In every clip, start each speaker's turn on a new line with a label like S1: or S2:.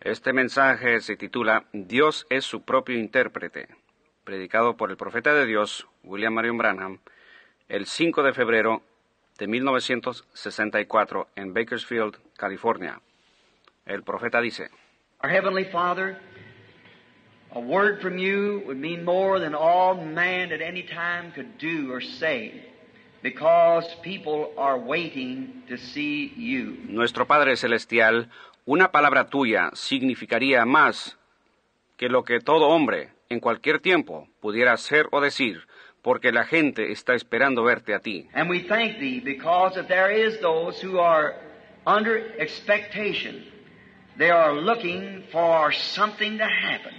S1: Este mensaje se titula Dios es su propio intérprete, predicado por el profeta de Dios, William Marion Branham, el 5 de febrero de 1964 en Bakersfield, California. El profeta dice: heavenly Father, a word from you would mean more than all man at any time could do or say. Because people are waiting to see you. Nuestro Padre Celestial, una palabra tuya significaría más que lo que todo hombre en cualquier tiempo pudiera hacer o decir, porque la gente está esperando verte a ti.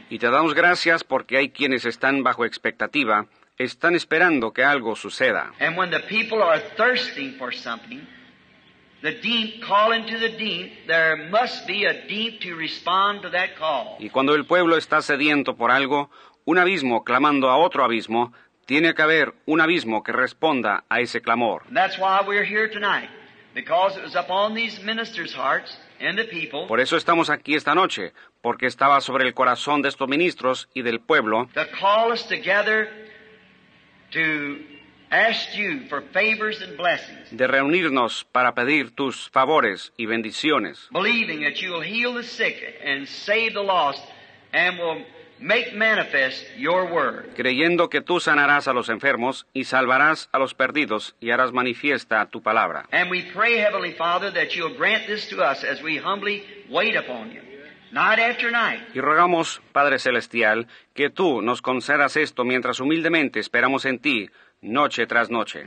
S1: Y te damos gracias porque hay quienes están bajo expectativa, están esperando que algo suceda. Y cuando el pueblo está sediento por algo, un abismo clamando a otro abismo, tiene que haber un abismo que responda a ese clamor. Por eso estamos aquí esta noche, porque estaba sobre el corazón de estos ministros y del pueblo. To de reunirnos para pedir tus favores y bendiciones, creyendo que tú sanarás a los enfermos y salvarás a los perdidos y harás manifiesta tu palabra. Y rogamos, Padre Celestial, que tú nos concedas esto mientras humildemente esperamos en ti noche tras noche.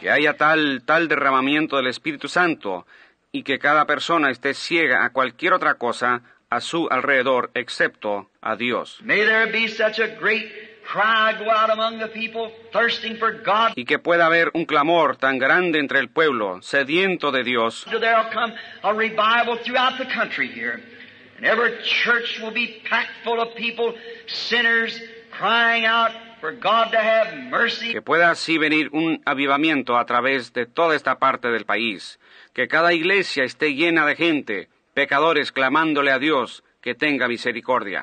S1: Que haya tal tal derramamiento del Espíritu Santo y que cada persona esté ciega a cualquier otra cosa a su alrededor excepto a Dios y que pueda haber un clamor tan grande entre el pueblo, sediento de Dios. Que pueda así venir un avivamiento a través de toda esta parte del país. Que cada iglesia esté llena de gente, pecadores clamándole a Dios que tenga misericordia.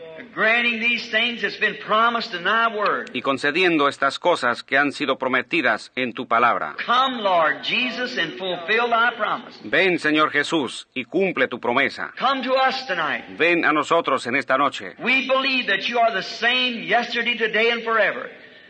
S1: y concediendo estas cosas que han sido prometidas en tu palabra. Come, Lord Jesus, and fulfill thy promise. Ven, Señor Jesús, y cumple tu promesa. Come to us tonight. Ven a nosotros en esta noche. We believe that you are the same yesterday, today, and forever.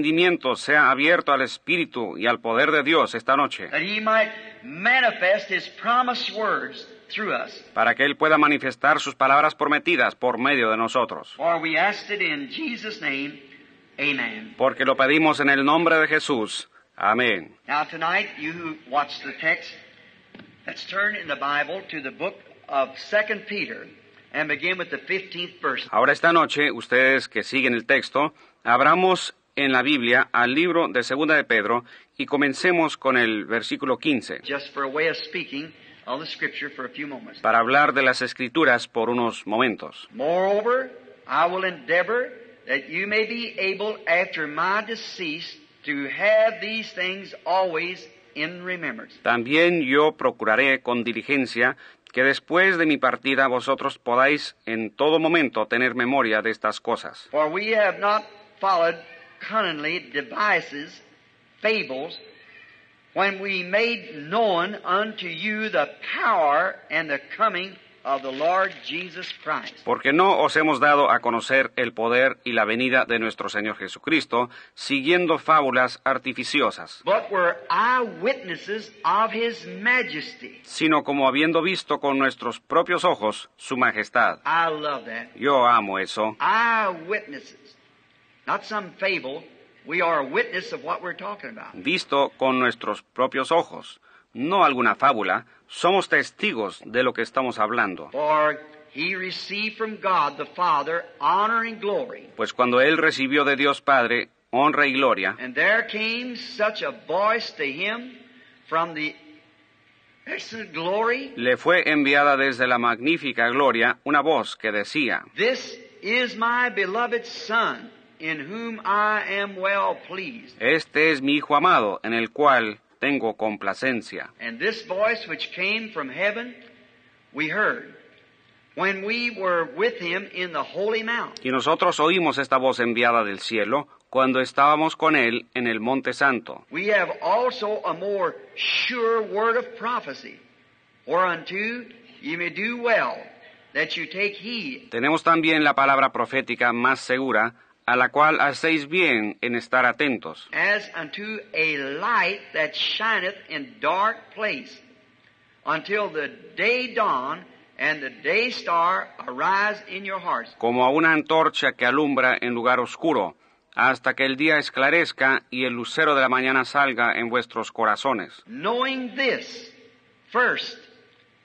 S1: rendimiento sea abierto al Espíritu y al poder de Dios esta noche. Para que Él pueda manifestar sus palabras prometidas por medio de nosotros. Porque lo pedimos en el nombre de Jesús. Amén. Ahora esta noche, ustedes que siguen el texto, abramos en la Biblia al libro de Segunda de Pedro y comencemos con el versículo 15. Para hablar de las escrituras por unos momentos. También yo procuraré con diligencia que después de mi partida vosotros podáis en todo momento tener memoria de estas cosas. Porque no os hemos dado a conocer el poder y la venida de nuestro Señor Jesucristo, siguiendo fábulas artificiosas, sino como habiendo visto con nuestros propios ojos su majestad. Yo amo eso. Visto con nuestros propios ojos, no alguna fábula, somos testigos de lo que estamos hablando. Pues cuando él recibió de Dios Padre honra y gloria. Le fue enviada desde la magnífica gloria una voz que decía: This is my beloved son este es mi Hijo amado, en el cual tengo complacencia. Y nosotros oímos esta voz enviada del cielo cuando estábamos con él en el monte santo. Tenemos también la palabra profética más segura a la cual hacéis bien en estar atentos. Como a una antorcha que alumbra en lugar oscuro, hasta que el día esclarezca y el lucero de la mañana salga en vuestros corazones. Knowing this, first,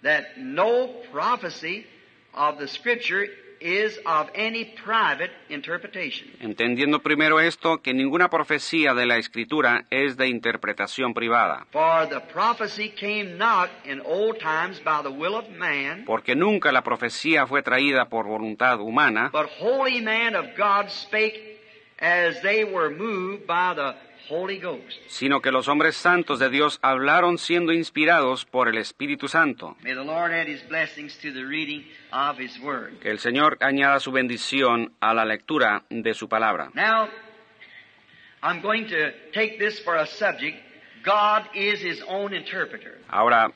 S1: that no prophecy of the Scripture is of any private interpretation. Entendiendo primero esto que ninguna profecía de la escritura es de interpretación privada. For the prophecy came not in old times by the will of man. Porque nunca la profecía fue traída por voluntad humana. But holy men of God spake as they were moved by the sino que los hombres santos de Dios hablaron siendo inspirados por el Espíritu Santo. Que el Señor añada su bendición a la lectura de su palabra. Ahora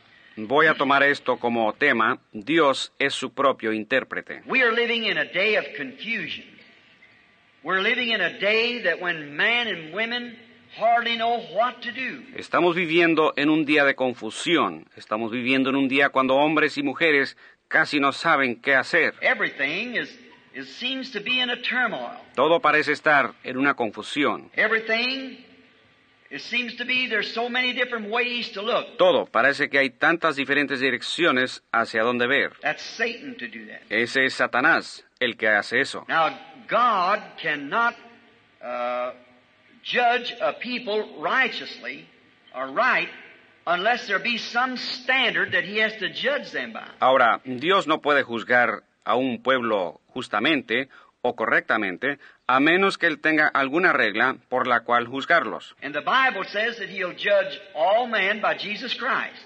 S1: voy a tomar esto como tema. Dios es su propio intérprete. We are living in a day of confusion. We're living in a day that when man and women Estamos viviendo en un día de confusión. Estamos viviendo en un día cuando hombres y mujeres casi no saben qué hacer. Todo parece estar en una confusión. Todo parece que hay tantas diferentes direcciones hacia dónde ver. Ese es Satanás el que hace eso. God cannot, uh, judge a people righteously or right unless there be some standard that he has to judge them by. Ahora, Dios no puede juzgar a un pueblo justamente o correctamente a menos que él tenga alguna regla por la cual juzgarlos. And the Bible says that he'll judge all men by Jesus Christ.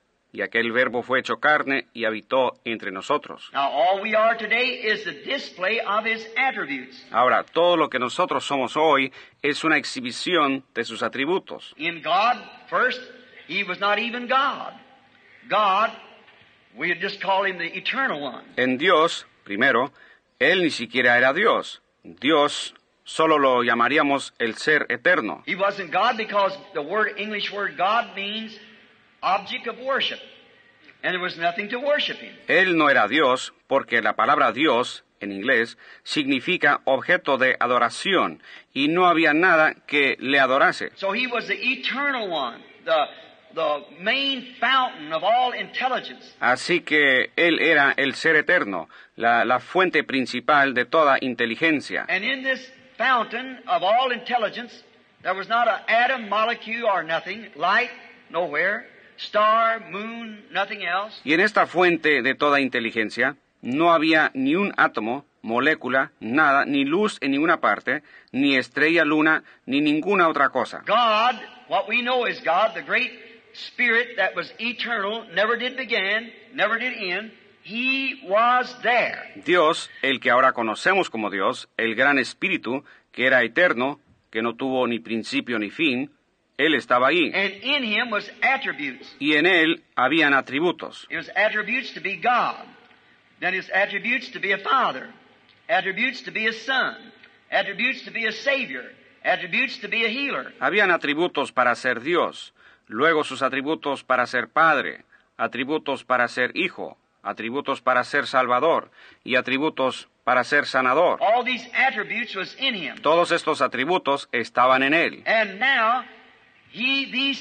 S1: y aquel verbo fue hecho carne y habitó entre nosotros. Ahora, todo lo que nosotros somos hoy es una exhibición de sus atributos. En Dios, primero, él ni siquiera era Dios. Dios solo lo llamaríamos el ser eterno. era Dios object of worship. And there was nothing to worship him. Él no era Dios porque la palabra Dios en inglés significa objeto de adoración y no había nada que le adorase. So he was the eternal one, the The main fountain of all intelligence. Así que él era el ser eterno, la, la fuente principal de toda inteligencia. And in this fountain of all intelligence, there was not an atom, molecule, or nothing, light, nowhere. Y en esta fuente de toda inteligencia no había ni un átomo, molécula, nada, ni luz en ninguna parte, ni estrella, luna, ni ninguna otra cosa. Dios, el que ahora conocemos como Dios, el gran espíritu, que era eterno, que no tuvo ni principio ni fin, él estaba ahí. Y en él habían atributos. Habían atributos para ser Dios, luego sus atributos para ser padre, atributos para ser hijo, atributos para ser salvador y atributos para ser sanador. Todos estos atributos estaban en él. And now y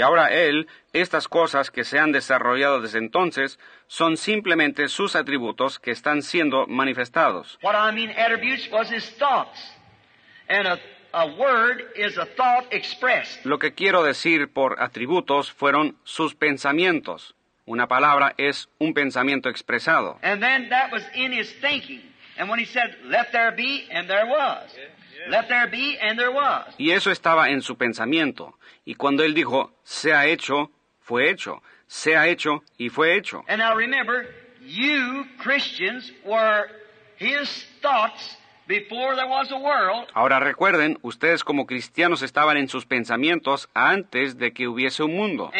S1: ahora él, estas cosas que se han desarrollado desde entonces son simplemente sus atributos que están siendo manifestados. Lo que quiero decir por atributos fueron sus pensamientos. Una palabra es un pensamiento expresado. And then that was in his thinking. And when he said, Let there be, and there was. Let there be, and there was. Y eso estaba en su pensamiento. Y cuando él dijo, sea hecho, fue hecho. Sea hecho, y fue hecho. And now remember, you Christians were his thoughts Ahora recuerden, ustedes como cristianos estaban en sus pensamientos antes de que hubiese un mundo.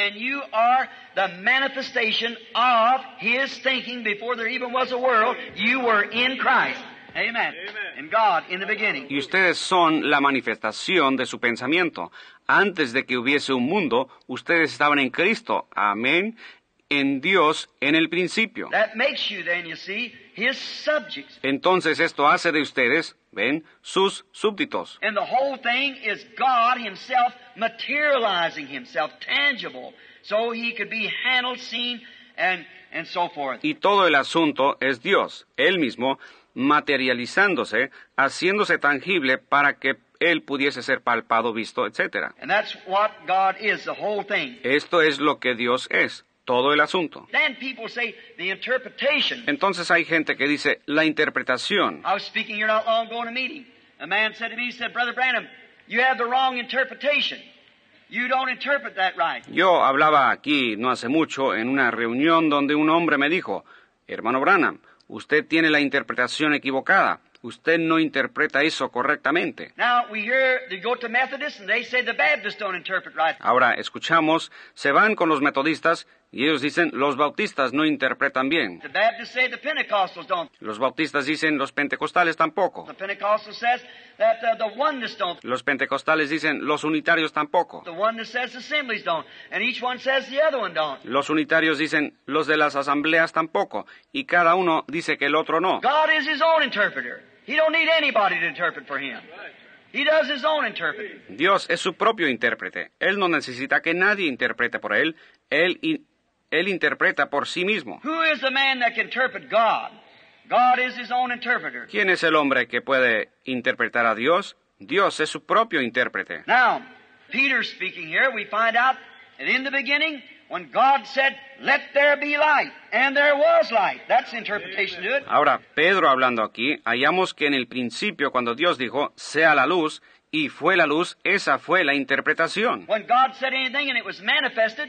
S1: Y ustedes son la manifestación de su pensamiento. Antes de que hubiese un mundo, ustedes estaban en Cristo. Amén. En Dios en el principio. That makes you, then, entonces esto hace de ustedes, ven, sus súbditos. Y todo el asunto es Dios, Él mismo, materializándose, haciéndose tangible para que él pudiese ser palpado, visto, etc. Esto es lo que Dios es, todo el asunto. Entonces hay gente que dice la interpretación. Yo hablaba aquí no hace mucho en una reunión donde un hombre me dijo, hermano Branham, usted tiene la interpretación equivocada. Usted no interpreta eso correctamente. Ahora escuchamos, se van con los metodistas y ellos dicen, los bautistas no interpretan bien. Los bautistas dicen, los pentecostales tampoco. Uh, los pentecostales dicen, los unitarios tampoco. Los unitarios dicen, los de las asambleas tampoco. Y cada uno dice que el otro no. Dios es su propio intérprete. Él no necesita que nadie interprete por él. Él él interpreta por sí mismo. ¿Quién es el hombre que puede interpretar a Dios? Dios es su propio intérprete. Now, Peter speaking here, we find out that in the beginning, when God said, "Let there be light," and there was light. That's interpretation to Ahora, Pedro hablando aquí, hallamos que en el principio cuando Dios dijo, "Sea la luz," y fue la luz, esa fue la interpretación. When God said anything and it was manifested,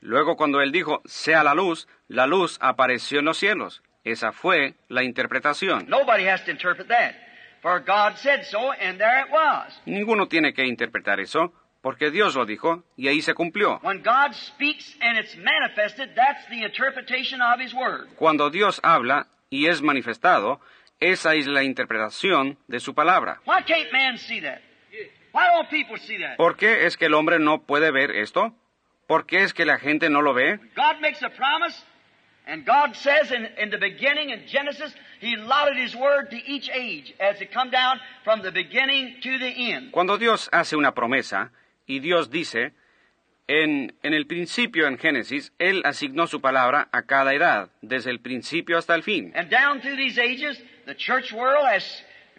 S1: Luego cuando él dijo, sea la luz, la luz apareció en los cielos. Esa fue la interpretación. Ninguno tiene que interpretar eso, porque Dios lo dijo y ahí se cumplió. Cuando Dios habla y es manifestado, esa es la interpretación de su palabra. ¿Por qué es que el hombre no puede ver esto? ¿Por qué es que la gente no lo ve? God makes a promise, and God says in, in the beginning in Genesis, He allotted His word to each age as it come down from the beginning to the end. Cuando Dios hace una promesa y Dios dice, en, en el principio en Génesis, Él asignó su palabra a cada edad, desde el principio hasta el fin. And down through these ages, the church world has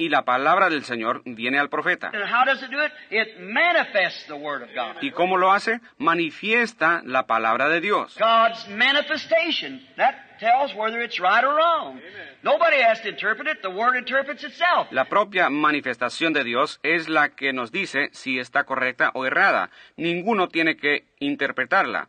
S1: Y la palabra del Señor viene al profeta. ¿Y cómo lo hace? Manifiesta la palabra de Dios. La propia manifestación de Dios es la que nos dice si está correcta o errada. Ninguno tiene que interpretarla.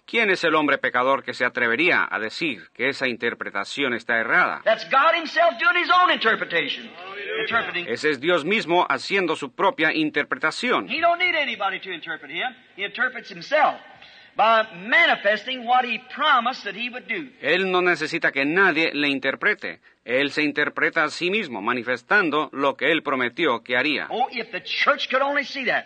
S1: ¿Quién es el hombre pecador que se atrevería a decir que esa interpretación está errada? Ese es Dios mismo haciendo su propia interpretación. Él no necesita que nadie le interprete. Él se interpreta a sí mismo, manifestando lo que él prometió que haría. Oh, if the church could only see that.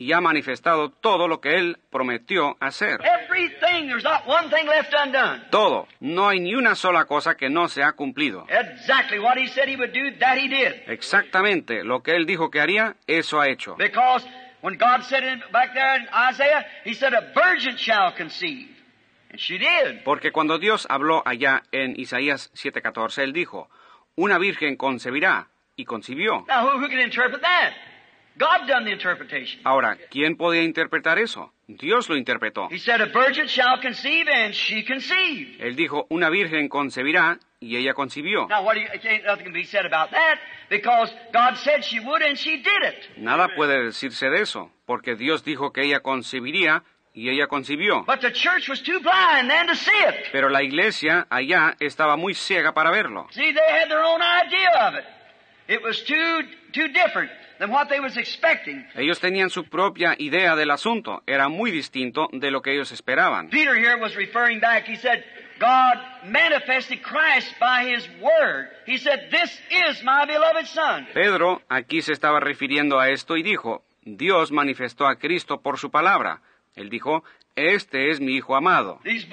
S1: y ha manifestado todo lo que él prometió hacer. Todo. No hay ni una sola cosa que no se ha cumplido. Exactamente lo que él dijo que haría, eso ha hecho. Porque cuando Dios habló allá en Isaías 7:14, él dijo, "Una virgen concebirá." Y concibió. Ahora, ¿quién podía interpretar eso? Dios lo interpretó. Él dijo, una virgen concebirá y ella concibió. Nada puede decirse de eso, porque Dios dijo que ella concebiría y ella concibió. Pero la iglesia allá estaba muy ciega para verlo. See, they had idea ellos tenían su propia idea del asunto. Era muy distinto de lo que ellos esperaban. Pedro aquí se estaba refiriendo a esto y dijo, Dios manifestó a Cristo por su palabra. Él dijo, "Este es mi hijo amado." These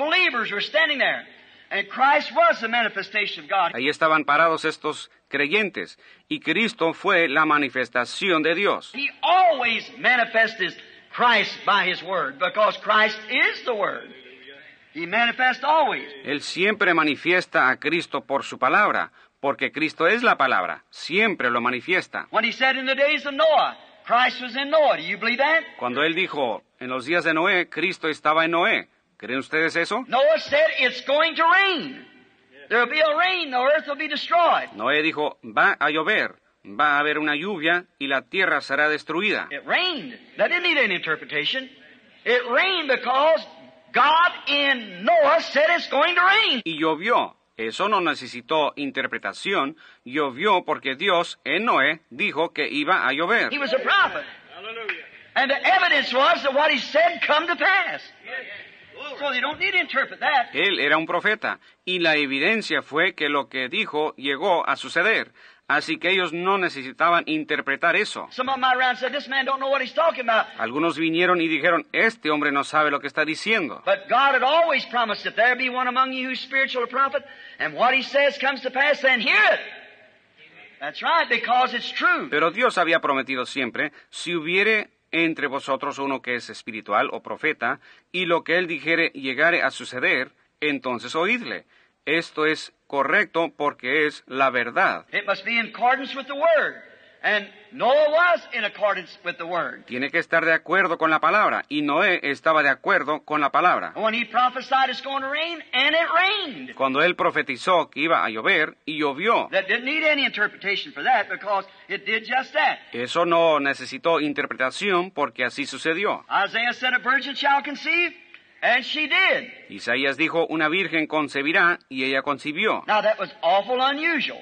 S1: Ahí estaban parados estos creyentes y Cristo fue la manifestación de Dios. He always manifests Christ by his word because Christ is the word. He manifests always. Él siempre manifiesta a Cristo por su palabra, porque Cristo es la palabra, siempre lo manifiesta. When he said in the days of Noah, Christ was in Noah. Do you believe that? Cuando él dijo, en los días de Noé, Cristo estaba en Noé. ¿Creen ustedes eso? Noah said it's going to rain. There will be a rain, the earth will be destroyed. Noé dijo, va a llover, va a haber una lluvia y la tierra será destruida. It rained. That didn't need any interpretation. It rained because God in Noah said it's going to rain. Y llovió. Eso no necesitó interpretación. Llovió porque Dios en Noé dijo que iba a llover. He was a prophet. Hallelujah. And the evidence was that what he said come to pass. Él era un profeta y la evidencia fue que lo que dijo llegó a suceder. Así que ellos no necesitaban interpretar eso. Algunos vinieron y dijeron, este hombre no sabe lo que está diciendo. Pero Dios había prometido siempre, si hubiere entre vosotros uno que es espiritual o profeta, y lo que él dijere llegare a suceder, entonces oídle. Esto es correcto porque es la verdad. Tiene que estar de acuerdo con la palabra. Y Noé estaba de acuerdo con la palabra. Cuando él profetizó que iba a llover, y llovió. Eso no necesitó interpretación porque así sucedió. Isaías dijo, una virgen concebirá y ella concibió. Now, that was awful unusual.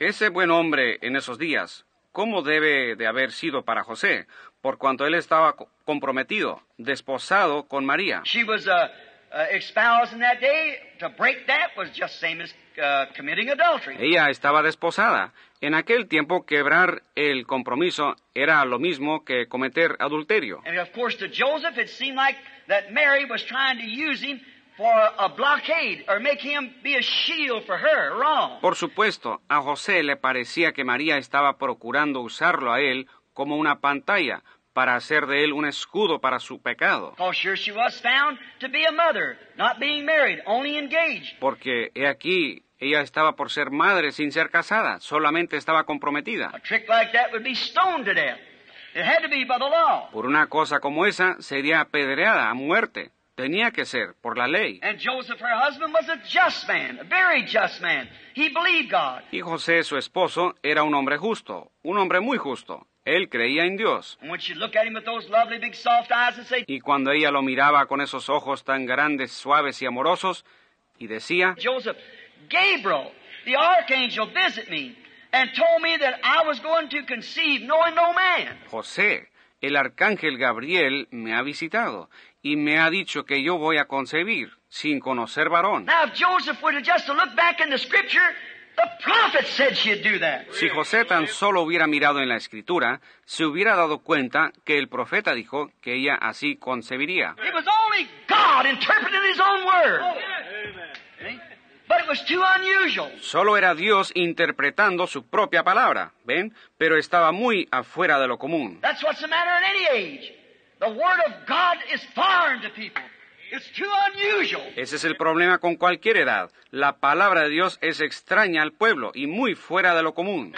S1: Ese buen hombre en esos días, ¿cómo debe de haber sido para José? Por cuanto él estaba comprometido, desposado con María. Ella estaba desposada. En aquel tiempo quebrar el compromiso era lo mismo que cometer adulterio. And of course to Joseph it seemed like that Mary was trying to use him por supuesto, a José le parecía que María estaba procurando usarlo a él como una pantalla para hacer de él un escudo para su pecado. Porque he aquí ella estaba por ser madre sin ser casada, solamente estaba comprometida. Por una cosa como esa sería apedreada a muerte. Tenía que ser por la ley. Y José, su esposo, era un hombre justo, un hombre muy justo. Él creía en Dios. Y cuando ella lo miraba con esos ojos tan grandes, suaves y amorosos, y decía, Joseph, Gabriel, the archangel, visit me and told me that I was going to conceive no man. José, el arcángel Gabriel me ha visitado y me ha dicho que yo voy a concebir sin conocer varón. Si José tan solo hubiera mirado en la escritura, se hubiera dado cuenta que el profeta dijo que ella así concebiría. Solo era Dios interpretando su propia palabra, ¿ven? Pero estaba muy afuera de lo común. Ese es el problema con cualquier edad. La palabra de Dios es extraña al pueblo y muy fuera de lo común.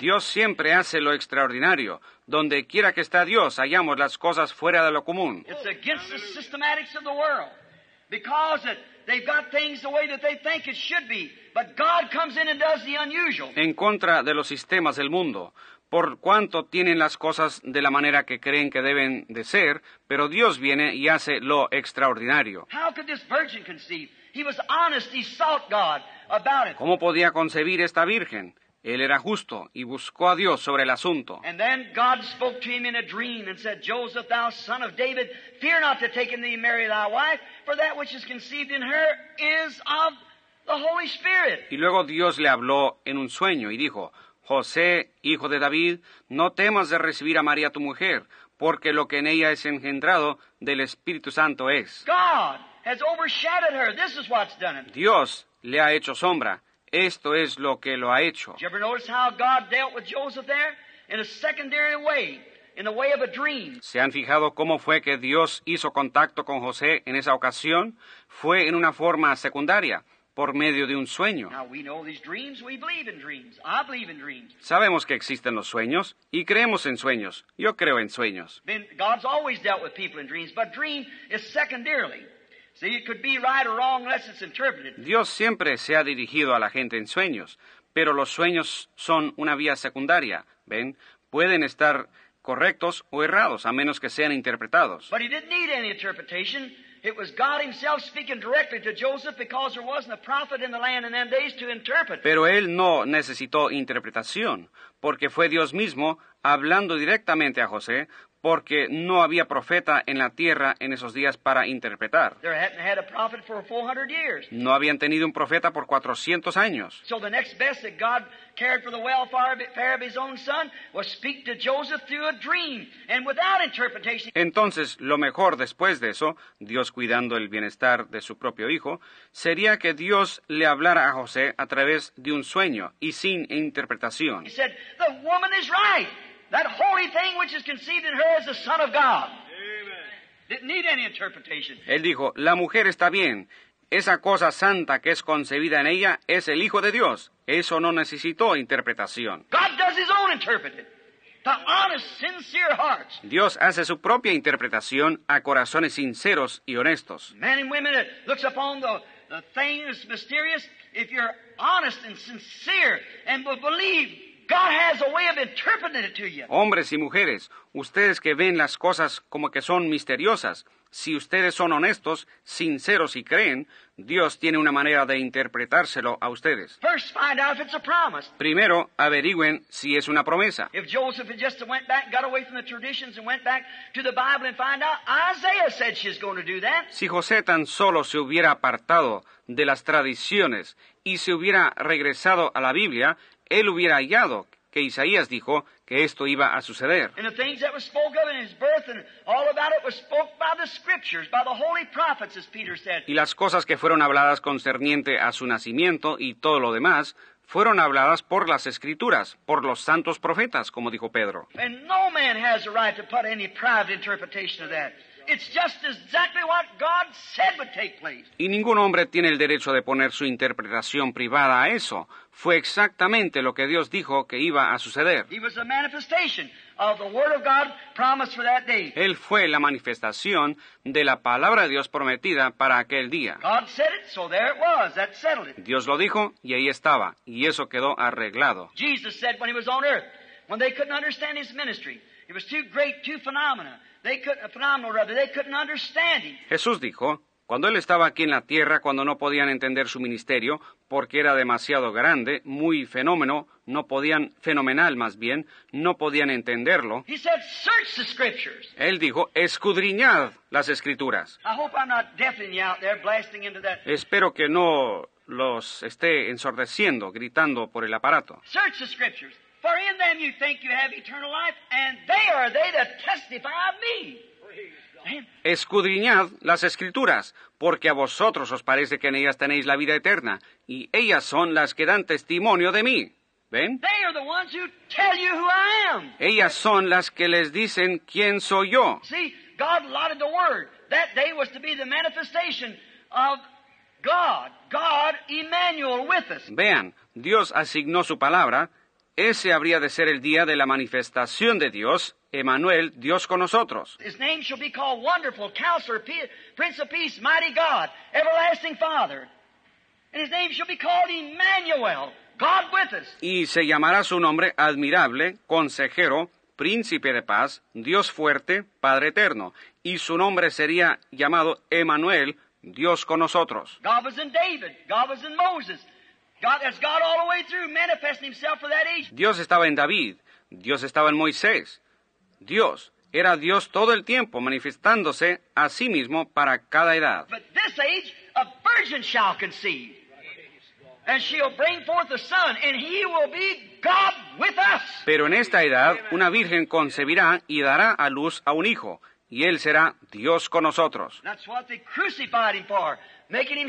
S1: Dios siempre hace lo extraordinario. Donde quiera que está Dios, hallamos las cosas fuera de lo común. En contra de los sistemas del mundo por cuanto tienen las cosas de la manera que creen que deben de ser, pero Dios viene y hace lo extraordinario. ¿Cómo podía concebir esta virgen? Él era justo y buscó a Dios sobre el asunto. Y luego Dios le habló en un sueño y dijo, José, hijo de David, no temas de recibir a María tu mujer, porque lo que en ella es engendrado del Espíritu Santo es. Dios le ha hecho sombra. Esto es lo que lo ha hecho. ¿Se han fijado cómo fue que Dios hizo contacto con José en esa ocasión? Fue en una forma secundaria, por medio de un sueño. Sabemos que existen los sueños y creemos en sueños. Yo creo en sueños. Dios siempre se ha dirigido a la gente en sueños, pero los sueños son una vía secundaria, ¿ven? Pueden estar correctos o errados, a menos que sean interpretados. Pero él no necesitó interpretación, porque fue Dios mismo hablando directamente a José, porque no había profeta en la tierra en esos días para interpretar. No habían tenido un profeta por 400 años. Entonces, lo mejor después de eso, Dios cuidando el bienestar de su propio hijo, sería que Dios le hablara a José a través de un sueño y sin interpretación that holy thing which is conceived in her is the Son of God. Didn't need any interpretation. Él dijo, la mujer está bien. Esa cosa santa que es concebida en ella es el Hijo de Dios. Eso no necesitó interpretación. God does his own interpreting. The honest, sincere hearts. Dios hace su propia interpretación a corazones sinceros y honestos. Men and women that looks upon the, the mysterious, if you're honest and sincere and believe Hombres y mujeres, ustedes que ven las cosas como que son misteriosas, si ustedes son honestos, sinceros y creen, Dios tiene una manera de interpretárselo a ustedes. Primero, averigüen si es una promesa. Si José tan solo se hubiera apartado de las tradiciones y se hubiera regresado a la Biblia, él hubiera hallado que Isaías dijo que esto iba a suceder. Y las cosas que fueron habladas concerniente a su nacimiento y todo lo demás fueron habladas por las escrituras, por los santos profetas, como dijo Pedro. Y ningún hombre tiene el derecho de poner su interpretación privada a eso. Fue exactamente lo que Dios dijo que iba a suceder. Él fue la manifestación de la palabra de Dios prometida para aquel día. Dios lo dijo y ahí estaba, y eso quedó arreglado. Jesús dijo cuando estaba en cuando no podían entender su ministerio, era demasiado grande, too phenomena. Jesús dijo, cuando él estaba aquí en la tierra, cuando no podían entender su ministerio, porque era demasiado grande, muy fenómeno, no podían, fenomenal más bien, no podían entenderlo. Él dijo, escudriñad las escrituras. Espero que no los esté ensordeciendo, gritando por el aparato. For in them you you have eternal life, and they are they that testify of Escudriñad las escrituras, porque a vosotros os parece que en ellas tenéis la vida eterna, y ellas son las que dan testimonio de mí. ¿Ven? Ellas son las que les dicen quién soy yo. Vean, Dios asignó su palabra ese habría de ser el día de la manifestación de Dios, Emanuel, Dios con nosotros. His name shall be called Wonderful Counselor, Prince of Peace, Mighty God, Everlasting Father. And his name shall be called Emmanuel, God with us. Y se llamará su nombre admirable, consejero, príncipe de paz, Dios fuerte, Padre eterno, y su nombre sería llamado Emanuel, Dios con nosotros. God was in David, God was in Moses. Dios estaba en David, Dios estaba en Moisés. Dios era Dios todo el tiempo, manifestándose a sí mismo para cada edad. Pero en esta edad una virgen concebirá y dará a luz a un hijo, y él será Dios con nosotros. making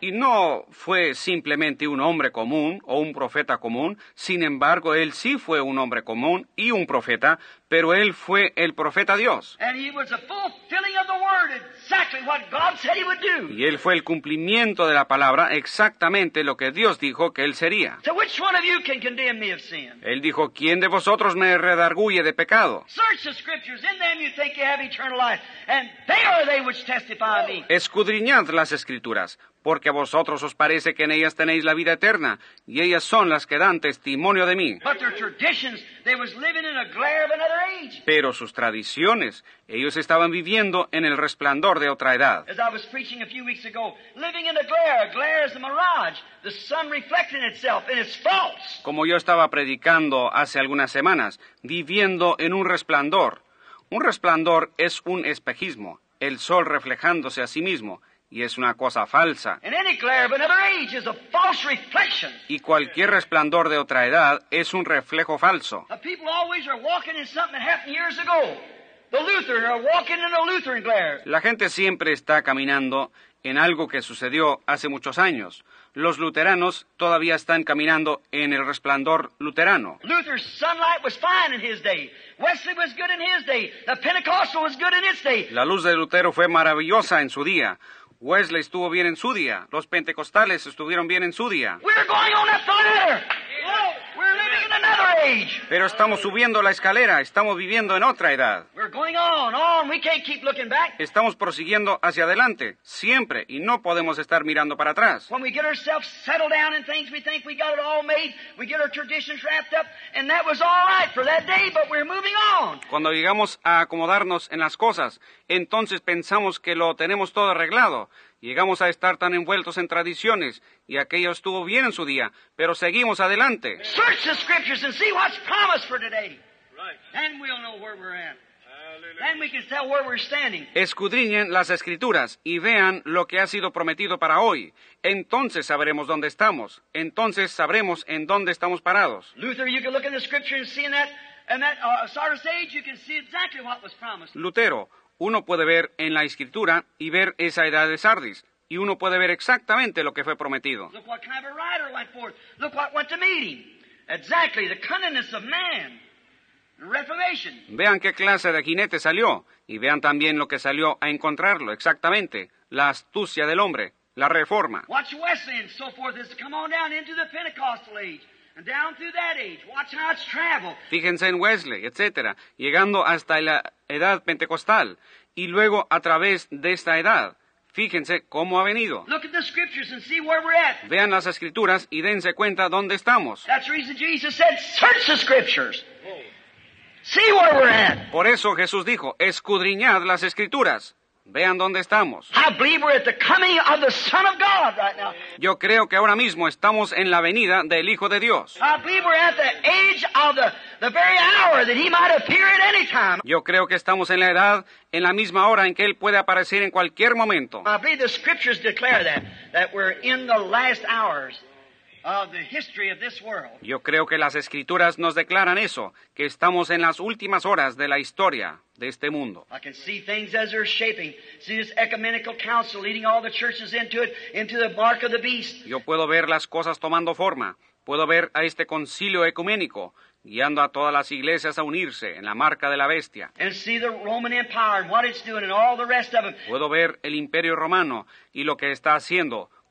S1: Y no fue simplemente un hombre común o un profeta común, sin embargo, él sí fue un hombre común y un profeta, pero él fue el profeta Dios. Y él fue el cumplimiento de la palabra, exactamente lo que Dios dijo que él sería. Él dijo, ¿quién de vosotros me redarguye de pecado? Escudriñad las escrituras, porque a vosotros os parece que en ellas tenéis la vida eterna, y ellas son las que dan testimonio de mí. Pero sus tradiciones, ellos estaban viviendo en el resplandor de otra edad. Como yo estaba predicando hace algunas semanas, viviendo en un resplandor. Un resplandor es un espejismo, el sol reflejándose a sí mismo y es una cosa falsa. Y cualquier resplandor de otra edad es un reflejo falso. La gente siempre está caminando en algo que sucedió hace muchos años. Los luteranos todavía están caminando en el resplandor luterano. La luz de Lutero fue maravillosa en su día. Wesley estuvo bien en su día. Los pentecostales estuvieron bien en su día. Pero estamos subiendo la escalera, estamos viviendo en otra edad. Estamos prosiguiendo hacia adelante, siempre, y no podemos estar mirando para atrás. Cuando llegamos a acomodarnos en las cosas, entonces pensamos que lo tenemos todo arreglado. Llegamos a estar tan envueltos en tradiciones y aquello estuvo bien en su día, pero seguimos adelante. Escudriñen las escrituras y vean lo que ha sido prometido para hoy. Entonces sabremos dónde estamos. Entonces sabremos en dónde estamos parados. Lutero, uno puede ver en la escritura y ver esa edad de Sardis, y uno puede ver exactamente lo que fue prometido. Vean qué clase de jinete salió, y vean también lo que salió a encontrarlo exactamente, la astucia del hombre, la reforma. Fíjense en Wesley, etc., llegando hasta la edad pentecostal y luego a través de esta edad. Fíjense cómo ha venido. Vean las escrituras y dense cuenta dónde estamos. Por eso Jesús dijo, escudriñad las escrituras. Vean dónde estamos. Yo creo que ahora mismo estamos en la venida del Hijo de Dios. Yo creo que estamos en la edad, en la misma hora en que Él puede aparecer en cualquier momento. Yo creo que las escrituras nos declaran eso, que estamos en las últimas horas de la historia de este mundo. Yo puedo ver las cosas tomando forma. Puedo ver a este concilio ecuménico guiando a todas las iglesias a unirse en la marca de la bestia. Puedo ver el imperio romano y lo que está haciendo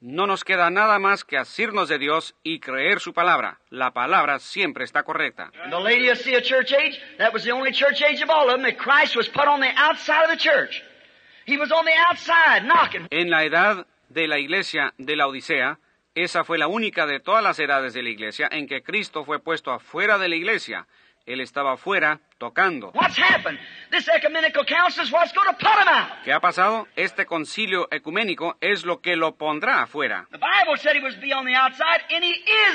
S1: No nos queda nada más que asirnos de Dios y creer su palabra. La palabra siempre está correcta. En la edad de la iglesia de la Odisea, esa fue la única de todas las edades de la iglesia en que Cristo fue puesto afuera de la iglesia él estaba afuera tocando. ¿Qué ha pasado? Este concilio ecuménico es lo que lo pondrá afuera.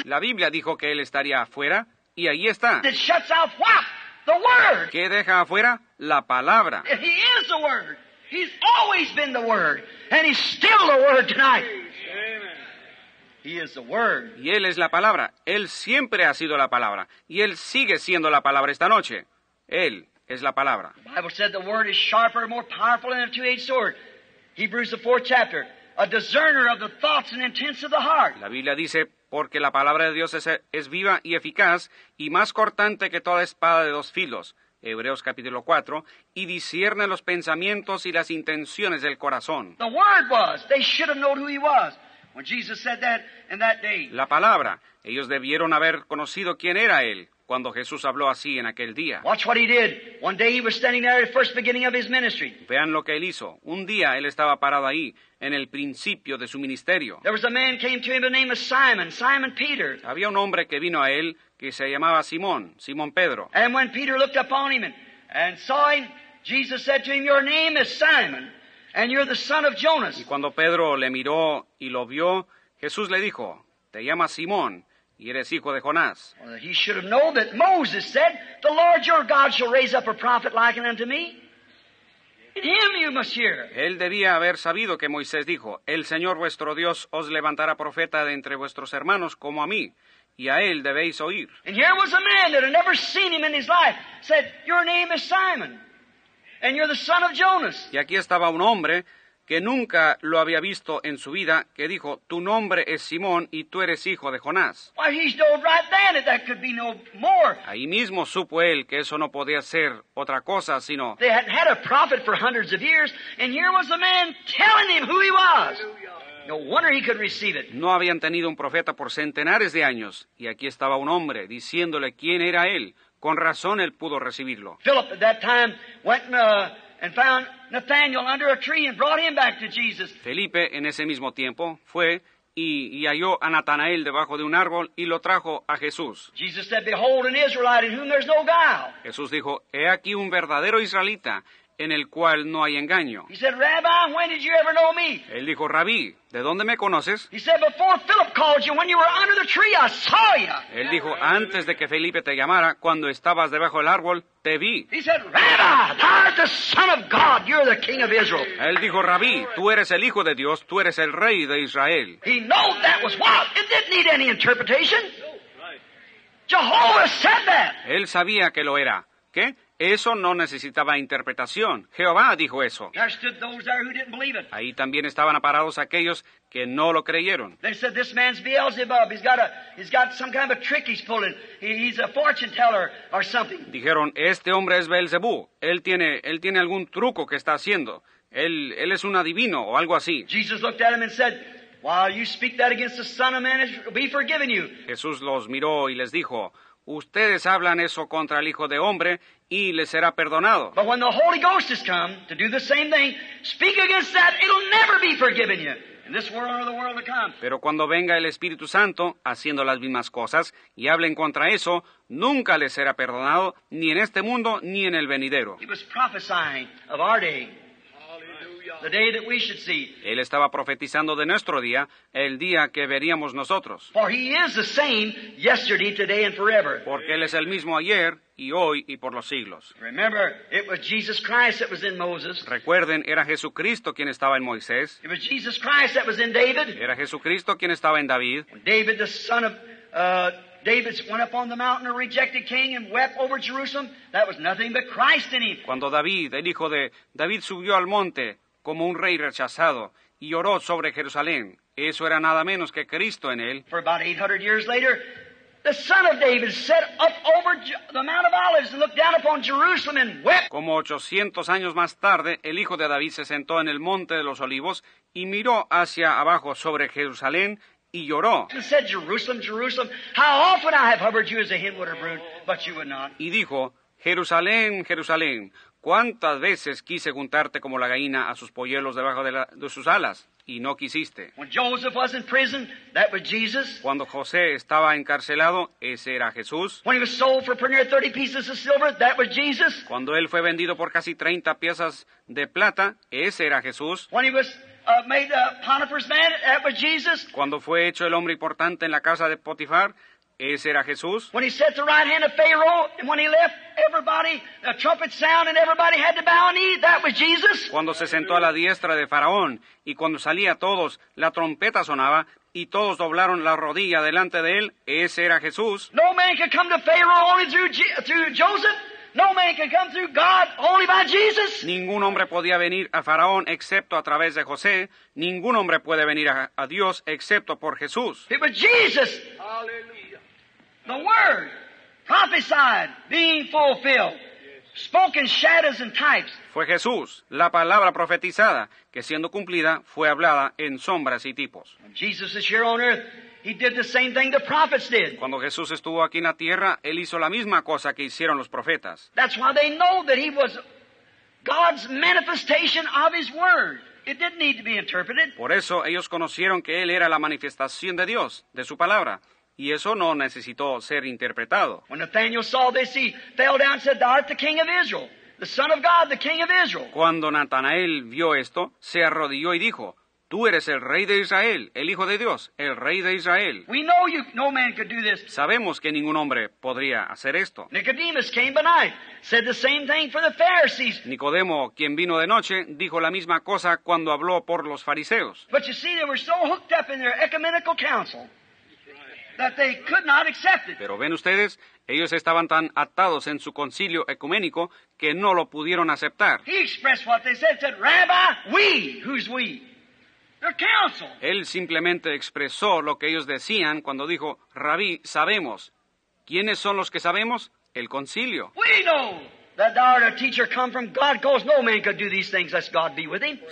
S1: La Biblia dijo que él estaría afuera y ahí está. ¿Qué deja afuera? La palabra. He's Word, Word
S2: y
S1: Él es la palabra. Él siempre ha sido la palabra. Y Él sigue siendo la palabra esta noche. Él es la palabra. La Biblia dice, porque la palabra de Dios es, viva y eficaz y más cortante que toda espada de dos filos. Hebreos capítulo 4, y discierne los pensamientos y las intenciones del corazón. La palabra, ellos debieron haber conocido quién era él cuando Jesús habló así en aquel día. Vean lo que él hizo. Un día él estaba parado ahí en el principio de su ministerio. Había un hombre que vino a él que se llamaba Simón, Simón Pedro.
S2: Y cuando Peter looked upon him and saw him, Jesus said to him, "Your name is Simon." And you're the son of Y cuando Pedro le miró y lo vio, Jesús le dijo, te llamas Simón y eres hijo de Jonás. he should have known that Moses said, the Lord your God shall raise up a prophet like unto me. him you must hear. Él debía haber sabido que Moisés dijo, el Señor vuestro Dios
S1: os levantará profeta
S2: de entre vuestros hermanos como a mí y a él debéis oír. And here was a man that had never seen him in his life, said, Your name is Simon.
S1: Y aquí estaba un hombre que nunca lo había visto en su vida, que dijo, tu nombre es Simón y tú eres hijo de Jonás. Ahí mismo supo él que eso no podía ser otra cosa sino... No habían tenido un profeta por centenares de años, y aquí estaba un hombre diciéndole quién era él, con razón él pudo recibirlo. Felipe en ese mismo tiempo fue y, halló a Natanael debajo de un árbol y lo trajo a Jesús. Jesús dijo, he aquí un verdadero israelita en el cual no hay engaño. Él dijo, Rabí, ¿de dónde me conoces? Él dijo, antes de que Felipe te llamara, cuando estabas debajo del árbol, te vi. Él dijo, Rabí, tú eres el Hijo de Dios, tú eres el Rey de Israel. Él sabía que lo era. ¿Qué? Eso no necesitaba interpretación. Jehová dijo eso. Ahí también estaban aparados aquellos que no lo creyeron. Dijeron, este hombre es Beelzebub. Él tiene, algún truco que está haciendo. Él, él es un adivino o algo así.
S2: Jesús
S1: los miró y les dijo, ustedes hablan eso contra el Hijo de Hombre y les será perdonado. Pero cuando venga el Espíritu Santo haciendo las mismas cosas y hablen contra eso, nunca les será perdonado ni en este mundo ni en el venidero. Él estaba profetizando de nuestro día, el día que veríamos nosotros. Porque Él es el mismo ayer y hoy y por los siglos. Recuerden, era Jesucristo quien estaba en Moisés. Era Jesucristo quien estaba en David.
S2: David,
S1: cuando David, el hijo de David, subió al monte como un rey rechazado y lloró sobre Jerusalén. Eso era nada menos que Cristo en él. Como 800 años más tarde, el hijo de David se sentó en el monte de los olivos y miró hacia abajo sobre Jerusalén y lloró. Y dijo, Jerusalén, Jerusalén, ¿Cuántas veces quise juntarte como la gallina a sus polluelos debajo de, sus alas? Y no quisiste. Cuando José estaba encarcelado, ese era Jesús. Cuando él fue vendido por casi 30 piezas de plata, ese era Jesús. Cuando fue hecho el hombre importante en la casa de Potifar, ese era Jesús.
S2: Cuando
S1: se sentó a la diestra de Faraón, y cuando salía todos, la trompeta sonaba, y todos doblaron la rodilla delante de él. Ese era Jesús. Ningún hombre podía venir a Faraón excepto a través de José. Ningún hombre puede venir a, Dios excepto por Jesús.
S2: It
S1: fue Jesús, la palabra profetizada, que siendo cumplida fue hablada en sombras y tipos. Cuando Jesús estuvo aquí en la tierra, él hizo la misma cosa que hicieron los profetas. Por eso ellos conocieron que él era la manifestación de Dios, de su palabra y eso no necesitó ser interpretado. Cuando Natanael vio esto, se arrodilló y dijo, Tú eres el rey de Israel, el hijo de Dios, el rey de Israel. Sabemos que ningún hombre podría hacer esto. Nicodemo, quien vino de noche, dijo la misma cosa cuando habló por los fariseos. Pero ven ustedes, ellos estaban tan atados en su concilio ecuménico que no lo pudieron aceptar. Él simplemente expresó lo que ellos decían cuando dijo, Rabí, sabemos. ¿Quiénes son los que sabemos? El concilio.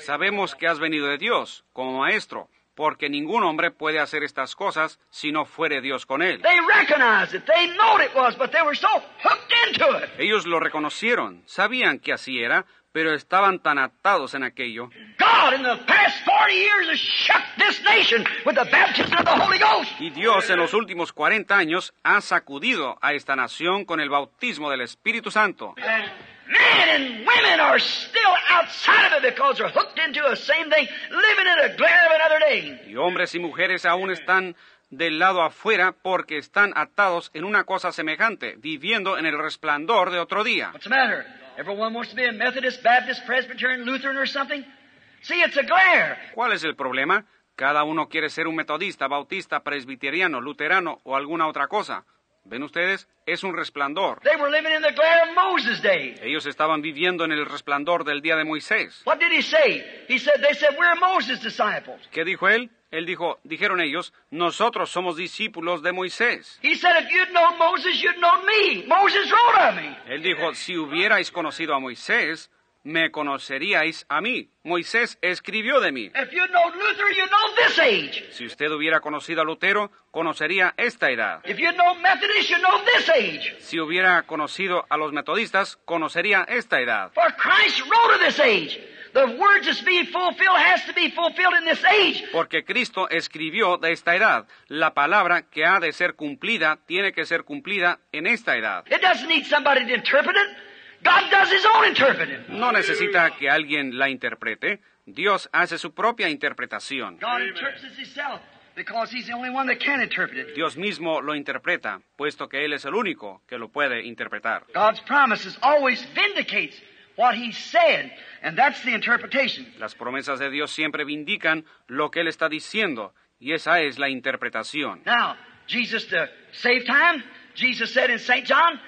S1: Sabemos que has venido de Dios como maestro porque ningún hombre puede hacer estas cosas si no fuere Dios con él. Ellos lo reconocieron, sabían que así era, pero estaban tan atados en aquello. Y Dios en los últimos 40 años ha sacudido a esta nación con el bautismo del Espíritu Santo. Men and women are still outside of it because they're hooked into the same thing, living in a glare of another day. Y hombres y mujeres aún están del lado afuera porque están atados en una cosa semejante, viviendo en el resplandor de otro día. What's the matter? Everyone wants to be
S2: a Methodist, Baptist, Presbyterian, Lutheran or something? See, it's a glare.
S1: ¿Cuál es el problema? Cada uno quiere ser un metodista, bautista, presbiteriano, luterano o alguna otra cosa. ¿Ven ustedes? Es un resplandor. Ellos estaban viviendo en el resplandor del día de Moisés. ¿Qué dijo él? Él dijo, dijeron ellos, nosotros somos discípulos de Moisés. Él dijo, si hubierais conocido a Moisés, me conoceríais a mí. Moisés escribió de mí. Si usted hubiera conocido a Lutero, conocería esta edad. Si hubiera conocido a los metodistas, conocería esta edad. Porque Cristo escribió de esta edad. La palabra que ha de ser cumplida tiene que ser cumplida en esta edad.
S2: God does his own interpreting.
S1: No necesita que alguien la interprete. Dios hace su propia interpretación. God interprets
S2: himself because he's the only one that can interpret
S1: it. Dios mismo lo interpreta, puesto que él es el único que lo puede interpretar.
S2: God's promises always vindicates what he said, and that's the interpretation.
S1: Las promesas de Dios siempre vindican lo que él está diciendo, y esa es la interpretación.
S2: Now, Jesus to save time, Jesus said in St. John,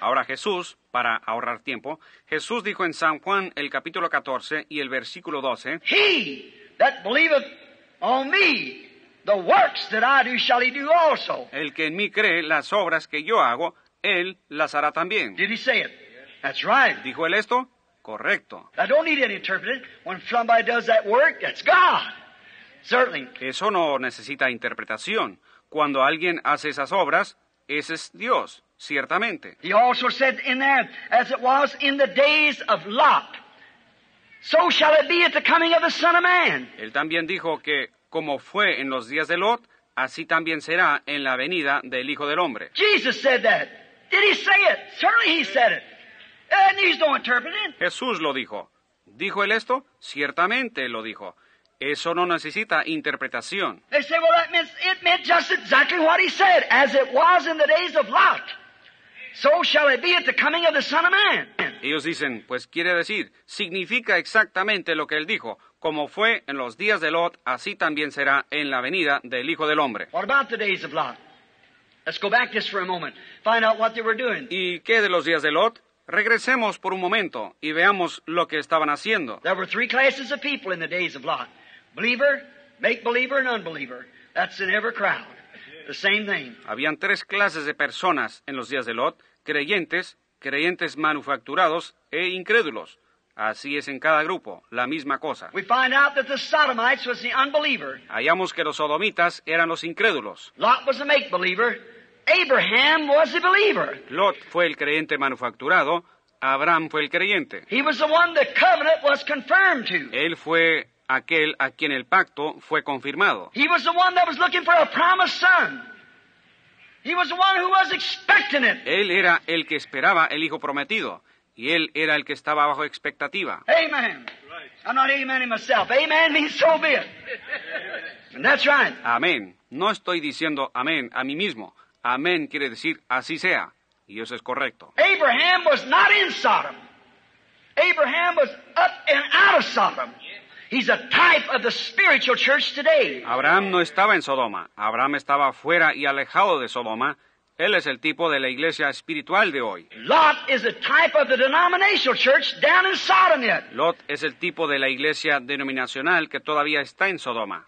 S1: Ahora Jesús, para ahorrar tiempo, Jesús dijo en San Juan el capítulo 14
S2: y el versículo 12,
S1: El que en mí cree las obras que yo hago, él las hará también.
S2: Did he say it? That's right.
S1: ¿Dijo él esto? Correcto. I don't need any When somebody does that work, that's God. Certainly. Eso no necesita interpretación. Cuando alguien hace esas obras, ese es Dios,
S2: ciertamente. He also said in there, as it was in the days of Lot, so shall it be at the coming of the Son
S1: of Man. Él también dijo que como fue en los días de Lot, así también será en la venida del Hijo del Hombre. Jesus said that. Did he say it? Certainly he said it. And he's no interpreting. Jesús lo dijo. ¿Dijo él esto? Ciertamente lo dijo. Eso no necesita interpretación. They say, well, that means it
S2: meant just exactly what he said, as it was in the days of Lot. So shall it be at the coming of the Son of Man.
S1: Ellos dicen, pues quiere decir, significa exactamente lo que él dijo. Como fue en los días de Lot, así también será en la venida del Hijo del Hombre. What about the days of Lot? Let's go back just for a moment. Find out what they were doing. ¿Y qué de los días de Lot? Regresemos por un momento y veamos lo que estaban haciendo.
S2: There were three classes of people in the days of Lot.
S1: Habían tres clases de personas en los días de Lot, creyentes, creyentes manufacturados e incrédulos. Así es en cada grupo, la misma cosa. Hallamos que los sodomitas eran los incrédulos.
S2: Lot
S1: fue el creyente manufacturado. Abraham fue el creyente. Él fue aquel a quien el pacto fue confirmado. He was the one that was looking for a promised son. He was the one who was expecting it. Él era el que esperaba el hijo prometido y él era el que estaba bajo expectativa.
S2: Amen. I'm not amening myself. Amen means so be it. And that's right. Amén.
S1: No estoy diciendo amén a mí mismo. Amén quiere decir así sea. Y eso es correcto.
S2: Abraham was not in Sodom. Abraham was up and out of Sodom. He's a type of the spiritual church today.
S1: Abraham no estaba en Sodoma. Abraham estaba fuera y alejado de Sodoma Él es el tipo de la iglesia espiritual de hoy. Lot es el tipo de la iglesia denominacional que todavía está en Sodoma.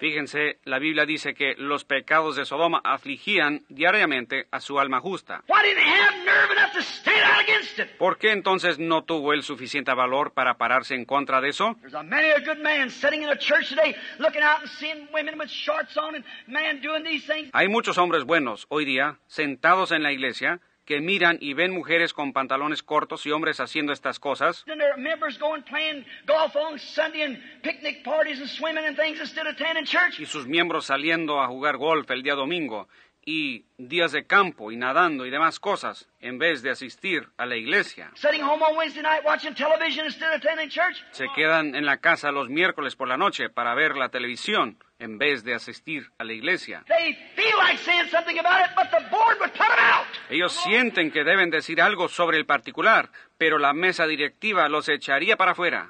S1: Fíjense, la Biblia dice que los pecados de Sodoma afligían diariamente a su alma justa. ¿Por qué entonces no tuvo él suficiente valor para pararse en contra de eso? Hay muchos hombres buenos hoy día sentados en la iglesia que miran y ven mujeres con pantalones cortos y hombres haciendo estas cosas. Y sus miembros saliendo a jugar golf el día domingo y días de campo y nadando y demás cosas en vez de asistir a la iglesia. Se quedan en la casa los miércoles por la noche para ver la televisión en vez de asistir a la iglesia. Em Ellos sienten que deben decir algo sobre el particular, pero la mesa directiva los echaría para afuera.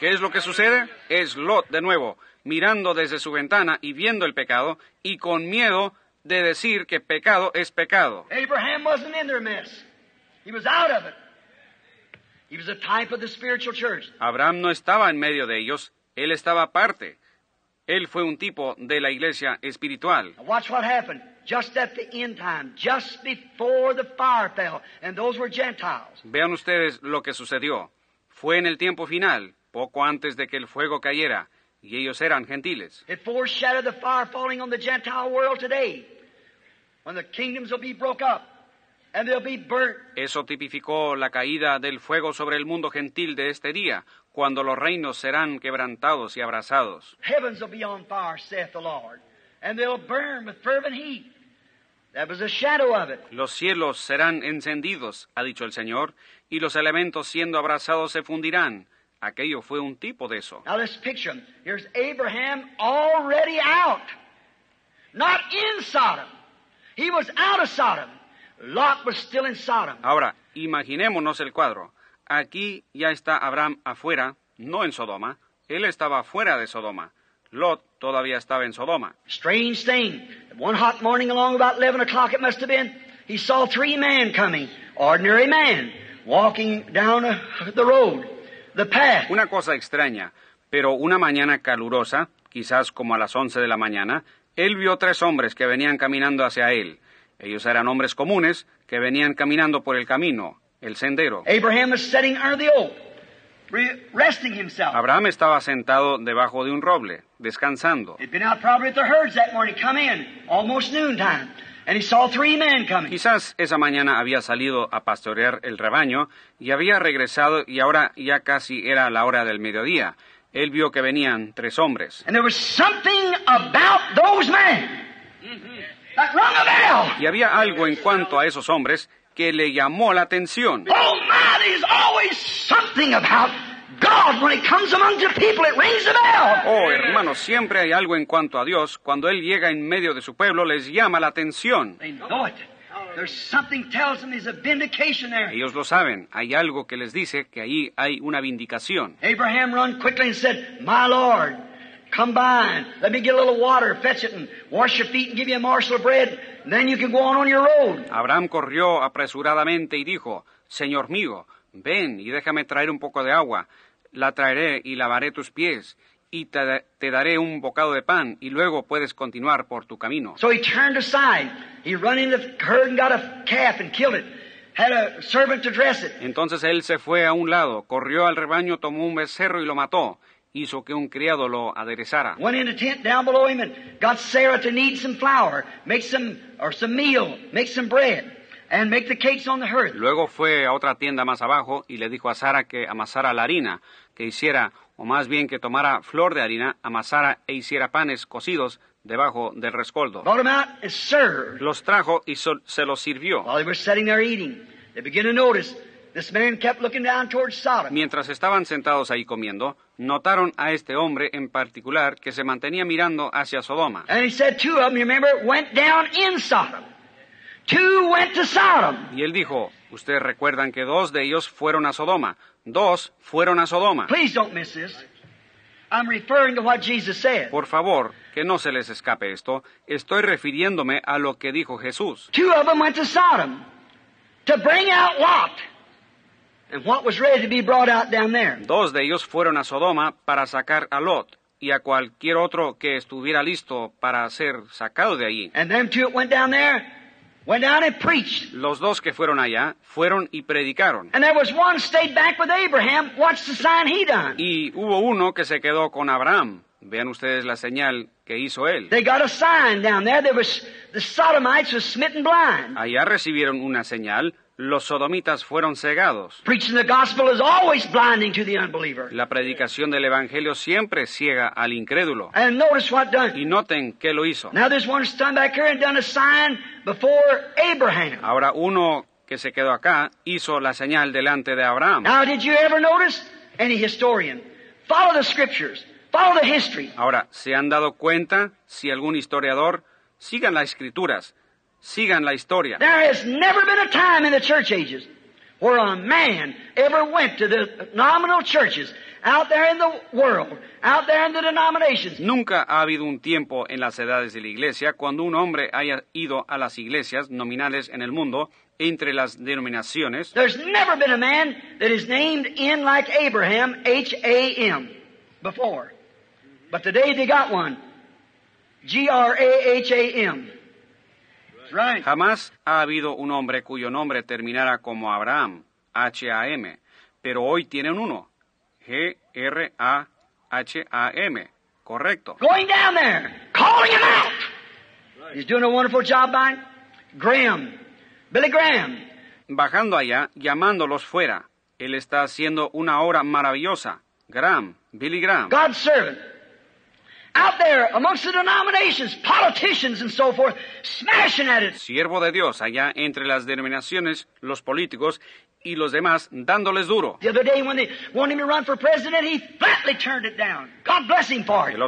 S1: ¿Qué es lo que sucede? Es Lot de nuevo, mirando desde su ventana y viendo el pecado y con miedo de decir que pecado es pecado.
S2: Abraham He was a type of the spiritual church.
S1: Abraham no estaba en medio de ellos, él estaba aparte. Él fue un tipo de la iglesia espiritual. Vean ustedes lo que sucedió. Fue en el tiempo final, poco antes de que el fuego cayera, y ellos eran gentiles. It foreshadowed the fire falling on the Gentile world today, when the kingdoms will be broke up. Eso tipificó la caída del fuego sobre el mundo gentil de este día, cuando los reinos serán quebrantados y abrazados. Los cielos serán encendidos, ha dicho el Señor, y los elementos siendo abrazados se fundirán. Aquello fue un tipo de eso.
S2: Now let's picture em. Here's Abraham already out. Not in Sodom. He was out of Sodom.
S1: Ahora, imaginémonos el cuadro. Aquí ya está Abraham afuera, no en Sodoma. Él estaba fuera de Sodoma. Lot todavía estaba en
S2: Sodoma. Strange thing. One hot morning along about o'clock it must have been, he saw three men coming, ordinary men, walking down uh, the
S1: road, the path. Una cosa extraña, pero una mañana calurosa, quizás como a las 11 de la mañana, él vio tres hombres que venían caminando hacia él. Ellos eran hombres comunes que venían caminando por el camino, el sendero. Abraham, under the oak, resting himself. Abraham estaba sentado debajo de un roble, descansando. Quizás esa mañana había salido a pastorear el rebaño y había regresado y ahora ya casi era la hora del mediodía. Él vio que venían tres hombres. And there was
S2: something about those
S1: y había algo en cuanto a esos hombres que le llamó la atención. Oh, oh hermanos, siempre hay algo en cuanto a Dios. Cuando Él llega en medio de su pueblo, les llama la atención. Ellos lo saben. Hay algo que les dice que ahí hay una vindicación.
S2: Abraham run quickly and said, "My Lord." Come by let me get a little water, fetch it, and wash
S1: your feet and give you a morsel of bread, and then you can go on on your road. Abraham corrió apresuradamente y dijo, Señor mío, ven y déjame traer un poco de agua. La traeré y lavaré tus pies, y te, daré un bocado de pan y luego puedes continuar por tu camino. So he turned aside. He run into the herd and got a calf and killed it. Had a servant to dress it. Entonces él se fue a un lado, corrió al rebaño, tomó un becerro y lo mató hizo que un criado lo aderezara. Luego fue a otra tienda más abajo y le dijo a Sara que amasara la harina, que hiciera, o más bien que tomara flor de harina, amasara e hiciera panes cocidos debajo del rescoldo. Em los trajo y se los sirvió. Mientras estaban sentados ahí comiendo, notaron a este hombre en particular que se mantenía mirando hacia Sodoma. Y él dijo, ustedes recuerdan que dos de ellos fueron a Sodoma, dos fueron a Sodoma. Por favor, que no se les escape esto. Estoy refiriéndome a lo que dijo Jesús. Em to bring out Lot. Dos de ellos fueron a Sodoma para sacar a Lot y a cualquier otro que estuviera listo para ser sacado de allí. Los dos que fueron allá fueron y predicaron. Y hubo uno que se quedó con Abraham. Vean ustedes la señal que hizo él. Allá recibieron una señal los sodomitas fueron cegados. La predicación del Evangelio siempre ciega al incrédulo. Y noten qué lo hizo. Ahora uno que se quedó acá hizo la señal delante de Abraham. Ahora, ¿se han dado cuenta si algún historiador sigan las escrituras? Sigan la historia. There has never been a time in the church ages where a man ever went to the nominal churches out there in the world, out there in the denominations. Nunca ha habido un tiempo en las edades de la iglesia cuando un hombre haya ido a las iglesias nominales en el mundo entre las denominaciones. There's never been a man that is named in like Abraham, H A M, before. But today they got one. G R A H A M. Jamás ha habido un hombre cuyo nombre terminara como Abraham, H-A-M, pero hoy tienen uno, G-R-A-H-A-M, correcto. Going down there, calling him out. He's doing a wonderful job Graham, Billy Graham. Bajando allá, llamándolos fuera. Él está haciendo una obra maravillosa. Graham, Billy Graham. God's servant. Siervo de Dios, allá entre las denominaciones, los políticos y los demás dándoles duro. El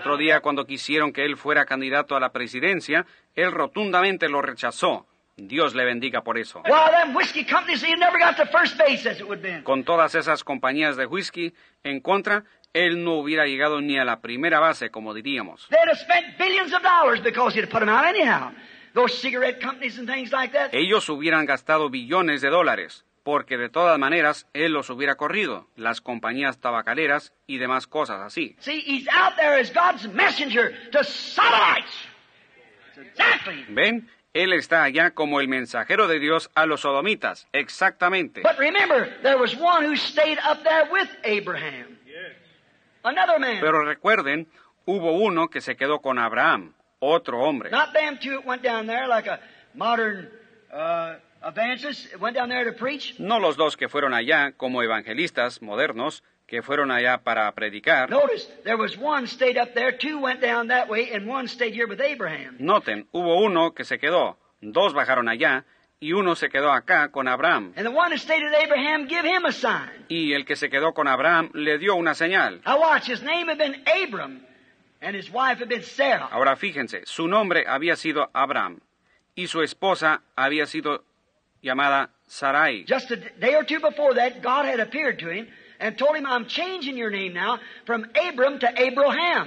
S1: otro día cuando quisieron que él fuera candidato a la presidencia, él rotundamente lo rechazó. Dios le bendiga por eso. Con todas esas compañías de whisky en contra, él no hubiera llegado ni a la primera base, como diríamos. Ellos hubieran gastado billones de dólares, porque de todas maneras él los hubiera corrido, las compañías tabacaleras y demás cosas así. ¿Ven? Él está allá como el mensajero de Dios a los sodomitas, exactamente. But remember, there was one who stayed up Abraham. Pero recuerden, hubo uno que se quedó con Abraham, otro hombre. No los dos que fueron allá como evangelistas modernos que fueron allá para predicar. Noten, hubo uno que se quedó, dos bajaron allá y uno se quedó acá con Abraham. y el que se quedó con Abraham le dio una señal. Ahora fíjense, su nombre había sido Abraham y su esposa había sido llamada Sarai.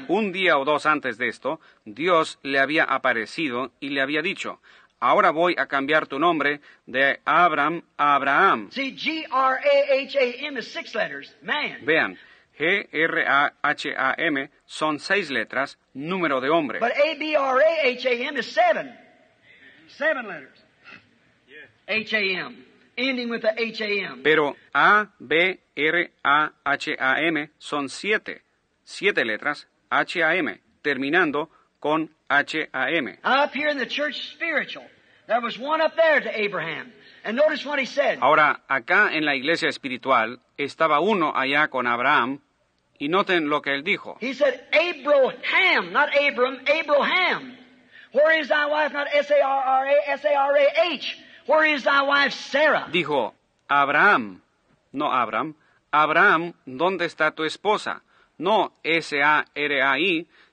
S1: Un día o dos antes de esto, Dios le había aparecido y le había dicho, ahora voy a cambiar tu nombre de Abraham a Abraham. See, G-R-A-H-A-M is six letters. Man. Vean, G-R-A-H-A-M son seis letras, número de hombre. But A-B-R-A-H-A-M is seven. Seven letters. H-A-M. Ending with the H-A-M. Pero A-B-R-A-H-A-M son siete. Siete letras, H-A-M, terminando con H-A-M. Ahora, acá en la iglesia espiritual estaba uno allá con Abraham, y noten lo que él dijo. He said, Abraham, not Abram, Abraham. Where is thy wife? Not S-A-R-R-A, S-A-R-A-H. Where is thy wife, Sarah? Dijo, Abraham, no Abraham. Abraham, ¿dónde está tu esposa? No S-A-R-A-I,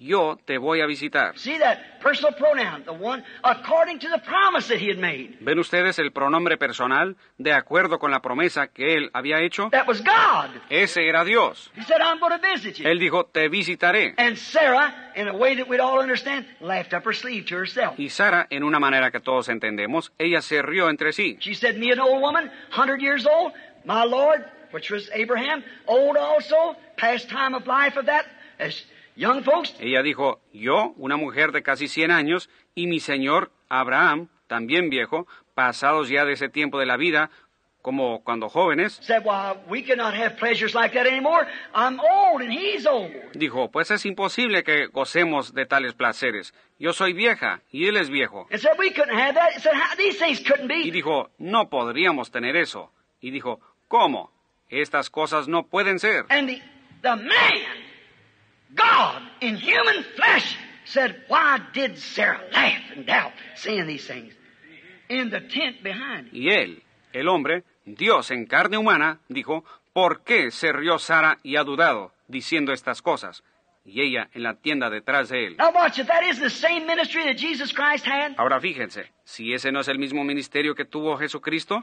S1: yo te voy a visitar. ¿Ven ustedes el pronombre personal de acuerdo con la promesa que él había hecho? That was God. Ese era Dios. He said, I'm visit you. Él dijo, te visitaré. Y Sara, en una manera que todos entendemos, ella se rió entre sí. She said, me an old woman, 100 years old, my Lord, which was Abraham, old also, past time of life of that, as ella dijo, yo, una mujer de casi 100 años, y mi señor Abraham, también viejo, pasados ya de ese tiempo de la vida, como cuando jóvenes, dijo, pues es imposible que gocemos de tales placeres. Yo soy vieja y él es viejo. Y dijo, no podríamos tener eso. Y dijo, ¿cómo? Estas cosas no pueden ser. And the God in human flesh said, Why did Sarah laugh and doubt seeing these things? In the tent behind him. Y él, el hombre, Dios en carne humana, dijo, ¿por qué se rió Sara y ha dudado, diciendo estas cosas? y ella en la tienda detrás de él. Ahora fíjense, si ese no es el mismo ministerio que tuvo Jesucristo,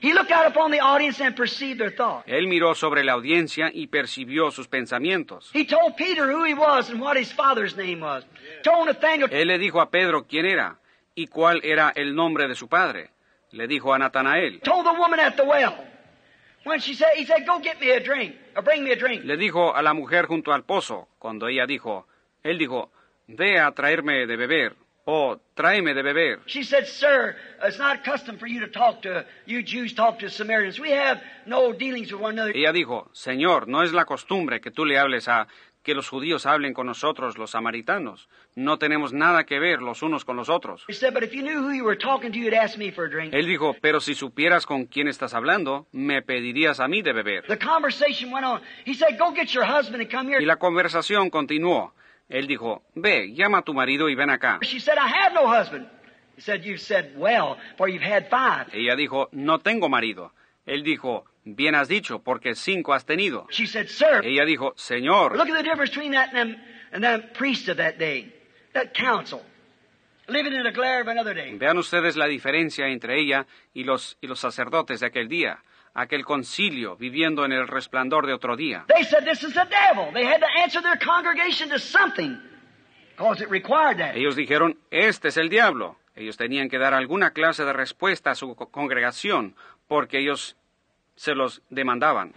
S1: él miró sobre la audiencia y percibió sus pensamientos. Él le dijo a Pedro quién era y cuál era el nombre de su padre. Le dijo a Natanael. Told the woman at the well. When drink. Oh, le dijo a la mujer junto al pozo, cuando ella dijo, él dijo, ve a traerme de beber, o tráeme de beber. Ella dijo, señor, no es la costumbre que tú le hables a, que los judíos hablen con nosotros los samaritanos. No tenemos nada que ver los unos con los otros. Él dijo, pero si supieras con quién estás hablando, me pedirías a mí de beber. Y la conversación continuó. Él dijo, ve, llama a tu marido y ven acá. Ella dijo, no tengo marido. Él dijo, bien has dicho, porque cinco has tenido. Ella dijo, Señor, Vean ustedes la diferencia entre ella y los, y los sacerdotes de aquel día, aquel concilio, viviendo en el resplandor de otro día. Ellos dijeron, este es el diablo. Ellos tenían que dar alguna clase de respuesta a su congregación, porque ellos se los demandaban.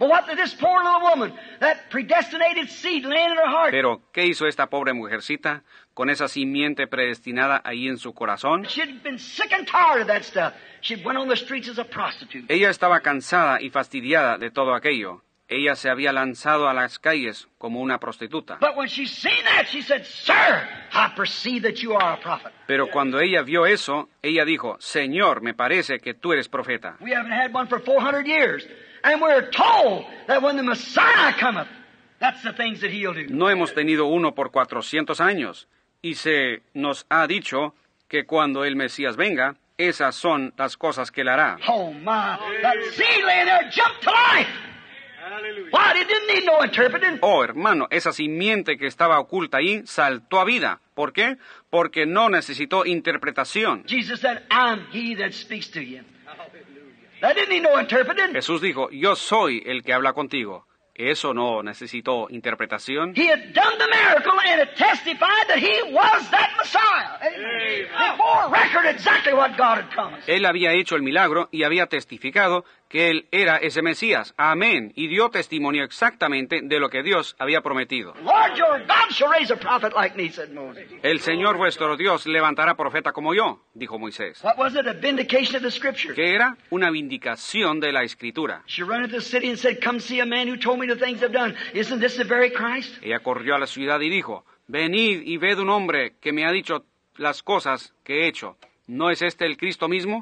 S1: Pero, ¿qué hizo esta pobre mujercita? con esa simiente predestinada ahí en su corazón. Ella estaba cansada y fastidiada de todo aquello. Ella se había lanzado a las calles como una prostituta. Pero cuando ella vio eso, ella dijo, Señor, me parece que tú eres profeta. No hemos tenido uno por 400 años y se nos ha dicho que cuando el Mesías venga, esas son las cosas que él hará. Oh Oh, hermano, esa simiente que estaba oculta ahí saltó a vida. ¿Por qué? Porque no necesitó interpretación. Jesús dijo, yo soy el que habla contigo. Eso no necesitó interpretación. Él había hecho el milagro y había testificado que él era ese Mesías. Amén. Y dio testimonio exactamente de lo que Dios había prometido. El Señor vuestro Dios levantará profeta como yo, dijo Moisés. ¿Qué era una vindicación de la Escritura. Ella corrió a la ciudad y dijo, venid y ved un hombre que me ha dicho las cosas que he hecho. ¿No es este el Cristo mismo?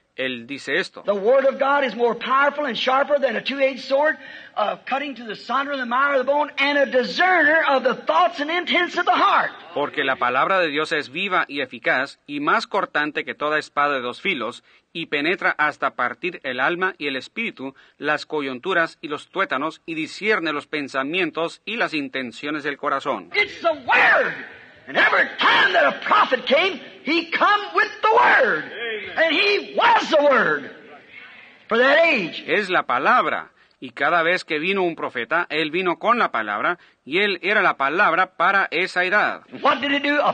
S1: él dice esto. Porque la palabra de Dios es viva y eficaz y más cortante que toda espada de dos filos y penetra hasta partir el alma y el espíritu, las coyunturas y los tuétanos y discierne los pensamientos y las intenciones del corazón. And every time that a prophet came, he come with the Word. And he was the Word for that age. Es la palabra. Y cada vez que vino un profeta, él vino con la palabra, y él era la palabra para esa edad. What did he do? A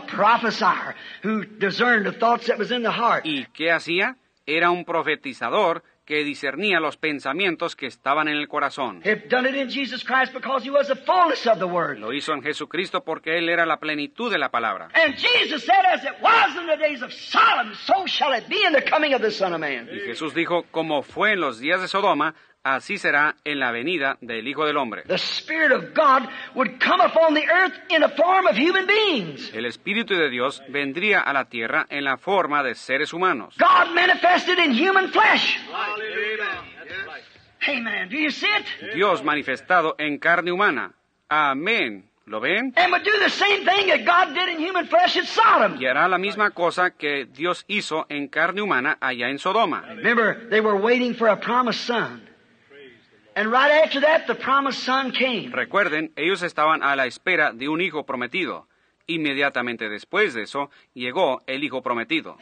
S1: who discerned the the thoughts that was in heart. ¿Y qué hacía? Era un profetizador que discernía los pensamientos que estaban en el corazón. Lo hizo en Jesucristo porque Él era la plenitud de la palabra. Y Jesús dijo, como fue en los días de Sodoma, así será en la venida del Hijo del Hombre. El Espíritu de Dios vendría a la tierra en la forma de seres humanos. Dios manifestado en carne humana. Amén. ¿Lo ven? Y hará la misma cosa que Dios hizo en carne humana allá en Sodoma. Remember, they were waiting for a promised son. Recuerden, ellos estaban a la espera de un hijo prometido. Inmediatamente después de eso, llegó el hijo prometido.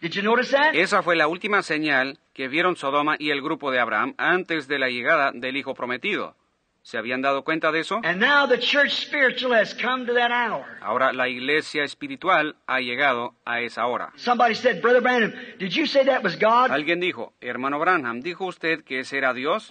S1: Esa fue la última señal que vieron Sodoma y el grupo de Abraham antes de la llegada del hijo prometido. ¿Se habían dado cuenta de eso? Ahora la iglesia espiritual ha llegado a esa hora. Alguien dijo, hermano Branham, ¿dijo usted que ese era Dios?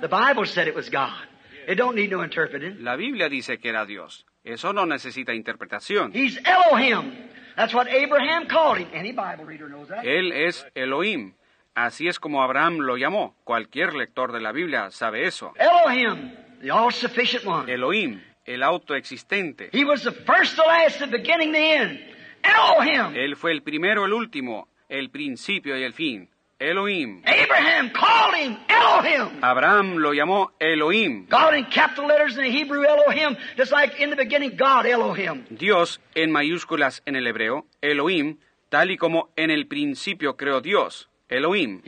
S1: La Biblia dice que era Dios. Eso no necesita interpretación. Él es Elohim. Así es como Abraham lo llamó. Cualquier lector de la Biblia sabe eso. Elohim the all-sufficient one. Elohim, el autoexistente. He was the first, the last, the beginning, the end. Elohim. Él fue el primero, el último, el principio y el fin. Elohim. Abraham called him Elohim. Abraham lo llamó Elohim. God in capital letters in the Hebrew Elohim, just like in the beginning God Elohim. Dios en mayúsculas en el hebreo, Elohim, tal y como en el principio creó Dios, Elohim.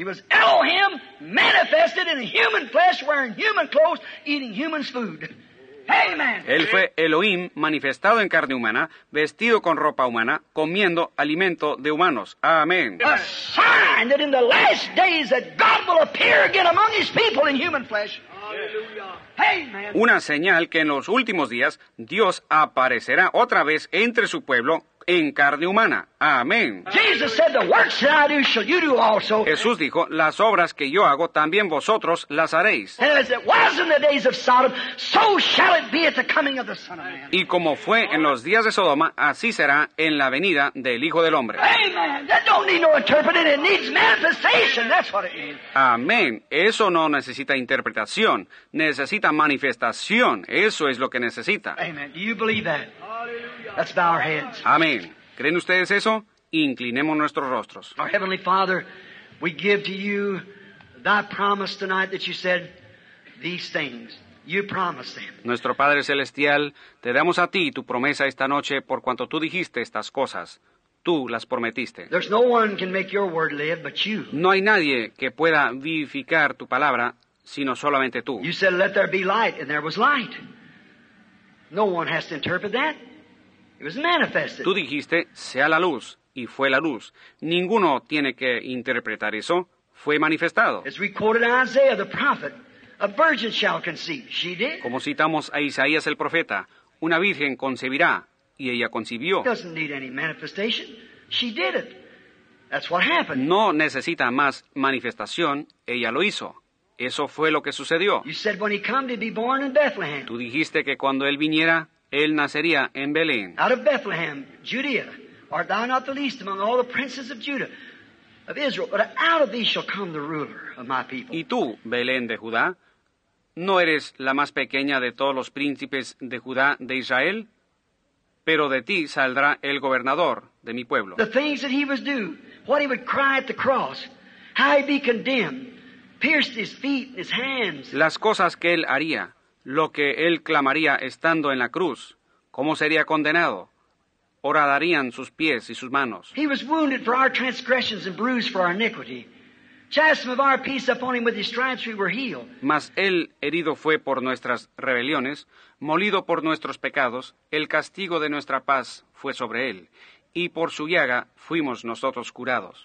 S1: Él fue Elohim manifestado en carne humana, vestido con ropa humana, comiendo alimento de humanos. Amén. Una señal que en los últimos días Dios aparecerá otra vez entre su pueblo en carne humana. Amén. Jesús dijo, las obras que yo hago también vosotros las haréis. Y como fue en los días de Sodoma, así será en la venida del Hijo del Hombre. Amén. Eso no necesita interpretación, necesita manifestación. Eso es lo que necesita. Amén. Let's bow our heads. Amén. ¿Creen ustedes eso? Inclinemos nuestros rostros. Our heavenly Father, we give to you that promise tonight that you said these things. You promised them. Nuestro Padre celestial, te damos a ti tu promesa esta noche por cuanto tú dijiste estas cosas. Tú las prometiste. There's no one can make your word live but you. No hay nadie que pueda vivificar tu palabra sino solamente tú. You said let there be light and there was light. No one has to interpret that. Tú dijiste, sea la luz, y fue la luz. Ninguno tiene que interpretar eso. Fue manifestado. Como citamos a Isaías el profeta, una virgen concebirá, y ella concibió. No necesita más manifestación, ella lo hizo. Eso fue lo que sucedió. Tú dijiste que cuando él viniera, él nacería en Belén. Out of Bethlehem, Judea, art thou not the least among all the princes of Judah, of Israel, but out of thee shall come the ruler of my people. Y tú, Belén de Judá, no eres la más pequeña de todos los príncipes de Judá de Israel, pero de ti saldrá el gobernador de mi pueblo. The things that he was do, what he would cry at the cross, how he'd be condemned, pierced his feet and his hands. Las cosas que él haría, lo que él clamaría estando en la cruz, ¿cómo sería condenado? Oradarían sus pies y sus manos. Mas él herido fue por nuestras rebeliones, molido por nuestros pecados, el castigo de nuestra paz fue sobre él, y por su llaga fuimos nosotros curados.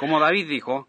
S1: Como David dijo,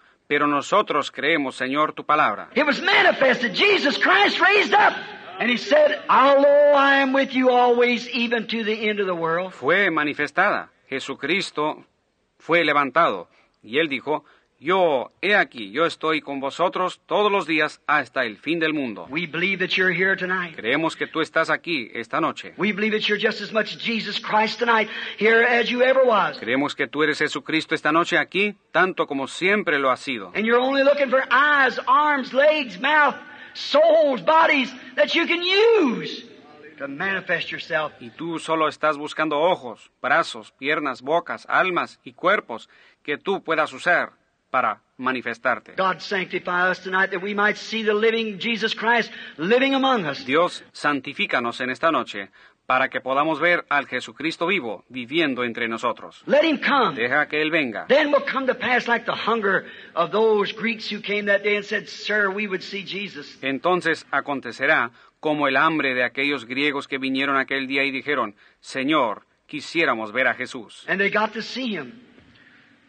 S1: Pero nosotros creemos, Señor, tu palabra. It was manifested Jesus Christ raised up. And he said, "Although I am with you always even to the end of the world." Fue manifestada. Jesucristo fue levantado y él dijo, yo, he aquí, yo estoy con vosotros todos los días hasta el fin del mundo. Creemos que tú estás aquí esta noche. Creemos que tú eres Jesucristo esta noche aquí, tanto como siempre lo has sido. Y tú solo estás buscando ojos, brazos, piernas, bocas, almas y cuerpos que tú puedas usar para manifestarte. Dios santifícanos en esta noche para que podamos ver al Jesucristo vivo viviendo entre nosotros. Deja que él venga. Entonces acontecerá como el hambre de aquellos griegos que vinieron aquel día y dijeron, "Señor, quisiéramos ver a Jesús."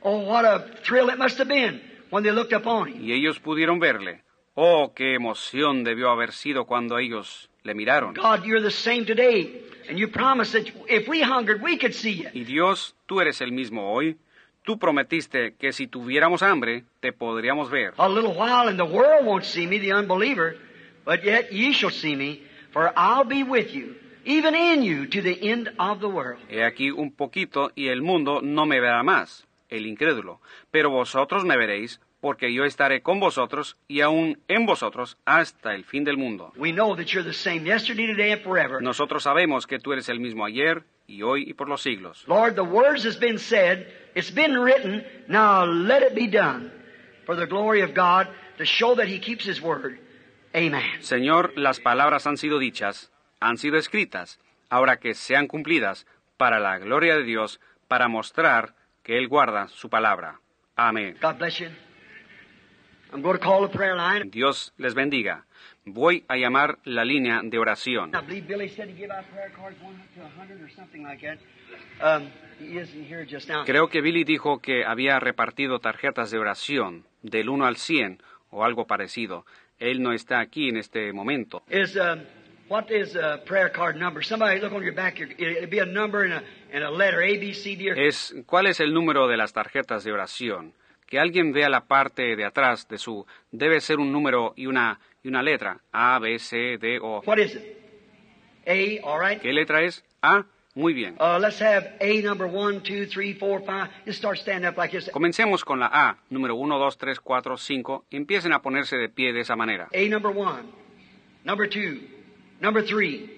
S1: Oh, what a thrill it must have been when they looked upon him. Y ellos pudieron verle. Oh, qué emoción debió haber sido cuando ellos le miraron. God, you're the same today, and you promised that if we hungered, we could see you. Y Dios, tú eres el mismo hoy. Tú prometiste que si tuviéramos hambre, te podríamos ver. A little while and the world won't see me, the unbeliever, but yet ye shall see me, for I'll be with you. Even in you to the end of the world. He aquí un poquito y el mundo no me verá más, el incrédulo. Pero vosotros me veréis, porque yo estaré con vosotros y aún en vosotros hasta el fin del mundo. Nosotros sabemos que tú eres el mismo ayer y hoy y por los siglos. Señor, las palabras han sido dichas, han sido escritas, ahora que sean cumplidas para la gloria de Dios, para mostrar que Él guarda su palabra. Amén. Dios les bendiga. Voy a llamar la línea de oración. Creo que Billy dijo que había repartido tarjetas de oración del 1 al 100 o algo parecido. Él no está aquí en este momento. Um, What is a prayer card number? Somebody look on your back. be a number and a, letter, ¿Cuál es el número de las tarjetas de oración? Que alguien vea la parte de atrás de su. Debe ser un número y una, letra. A, B, C, D, O. What is it? A, all right. ¿Qué letra es? A. Muy bien. Uh, have A number start standing up like this. Comencemos con la A, número uno, dos, tres, cuatro, cinco. Empiecen a ponerse de pie de esa manera. A number one, number 2 number three,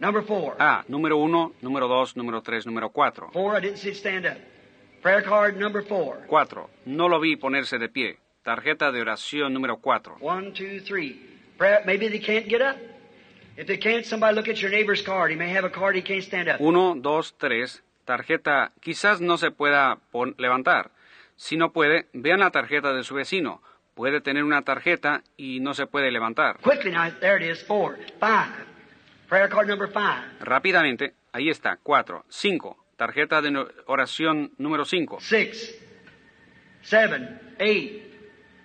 S1: number four. Ah, número uno, número dos, número tres, número cuatro. Four, I didn't see it stand up. Prayer card number four. Cuatro, no lo vi ponerse de pie. Tarjeta de oración número cuatro. One, two, three. Prayer, maybe they can't get up. If they can't, somebody look at your neighbor's card. He may have a card he can't stand up. Uno, dos, tres. Tarjeta, quizás no se pueda levantar. Si no puede, vean la tarjeta de su vecino. Puede tener una tarjeta y no se puede levantar. Quickly now, there it is. Four, five. Rápidamente, ahí está, cuatro, cinco, tarjeta de oración número cinco. Six, seven, eight,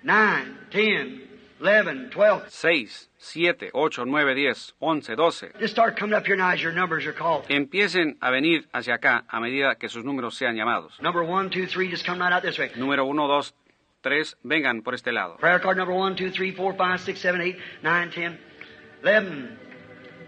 S1: nine, ten, once, doce, 6, 7, 8, Your numbers are called. Empiecen a venir hacia acá a medida que sus números sean llamados. Número uno, dos, tres, vengan por este lado. Prayer card number one, two, three, four, five, six, seven, eight, nine, ten, eleven.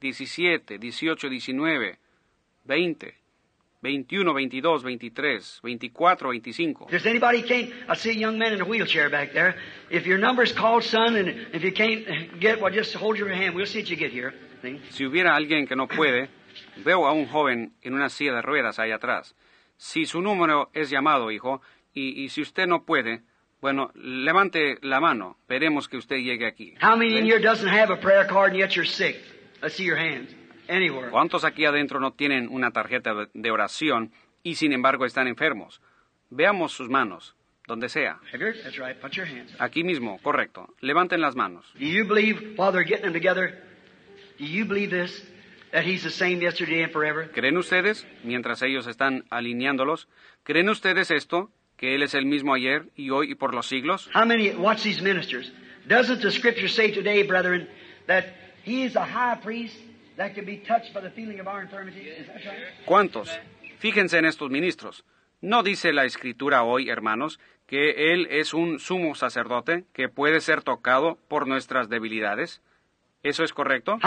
S1: 17, 18, 19, 20, 21, 22, 23, 24, 25. Does anybody can't, I see young man in a wheelchair back there. If your number's called, son, and if you can't get well, just hold your hand. We'll see if you get here. Si hubiera alguien que no puede, veo a un joven en una silla de ruedas allá atrás. Si su número es llamado, hijo, y, y si usted no puede, bueno, levante la mano. Veremos que usted llegue aquí. How many in here doesn't have a prayer card yet you're sick? ¿Cuántos aquí adentro no tienen una tarjeta de oración y sin embargo están enfermos? Veamos sus manos, donde sea. aquí mismo, correcto. Levanten las manos. ¿Creen ustedes, mientras ellos están alineándolos, creen ustedes esto, que él es el mismo ayer y hoy y por los siglos? ¿Cuántos? Fíjense en estos ministros. ¿No dice la escritura hoy, hermanos, que Él es un sumo sacerdote que puede ser tocado por nuestras debilidades? ¿Eso es correcto?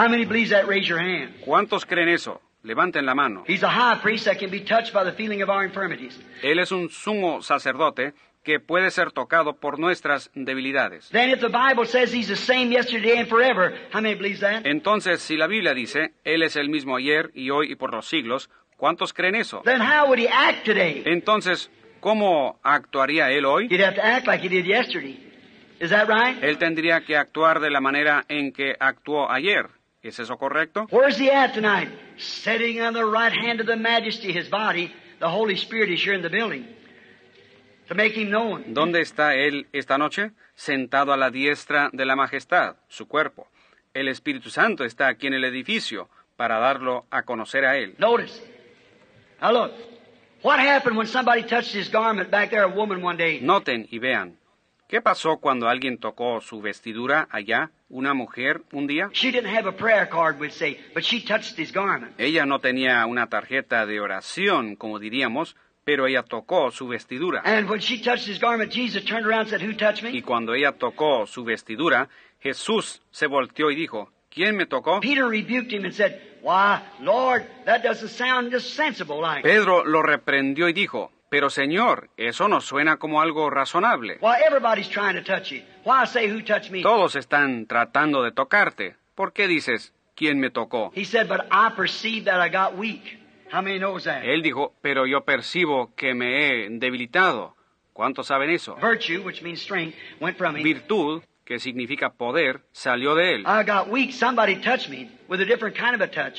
S1: ¿Cuántos creen eso? Levanten la mano. Él es un sumo sacerdote que puede ser tocado por nuestras debilidades. Entonces, si la Biblia dice, Él es el mismo ayer y hoy y por los siglos, ¿cuántos creen eso? Entonces, ¿cómo actuaría Él hoy? Él tendría que actuar de la manera en que actuó ayer. ¿Es eso correcto? Spirit is here in the building. ¿Dónde está Él esta noche? Sentado a la diestra de la majestad, su cuerpo. El Espíritu Santo está aquí en el edificio para darlo a conocer a Él. Noten y vean. ¿Qué pasó cuando alguien tocó su vestidura allá, una mujer, un día? Ella no tenía una tarjeta de oración, como diríamos, pero ella tocó su vestidura. Y cuando ella tocó su vestidura, Jesús se volteó y dijo, ¿quién me tocó? Pedro lo reprendió y dijo, pero Señor, eso no suena como algo razonable. Todos están tratando de tocarte. ¿Por qué dices, ¿quién me tocó? Él dijo, pero yo percibo que me he debilitado. ¿Cuántos saben eso? Virtud, que significa poder, salió de él.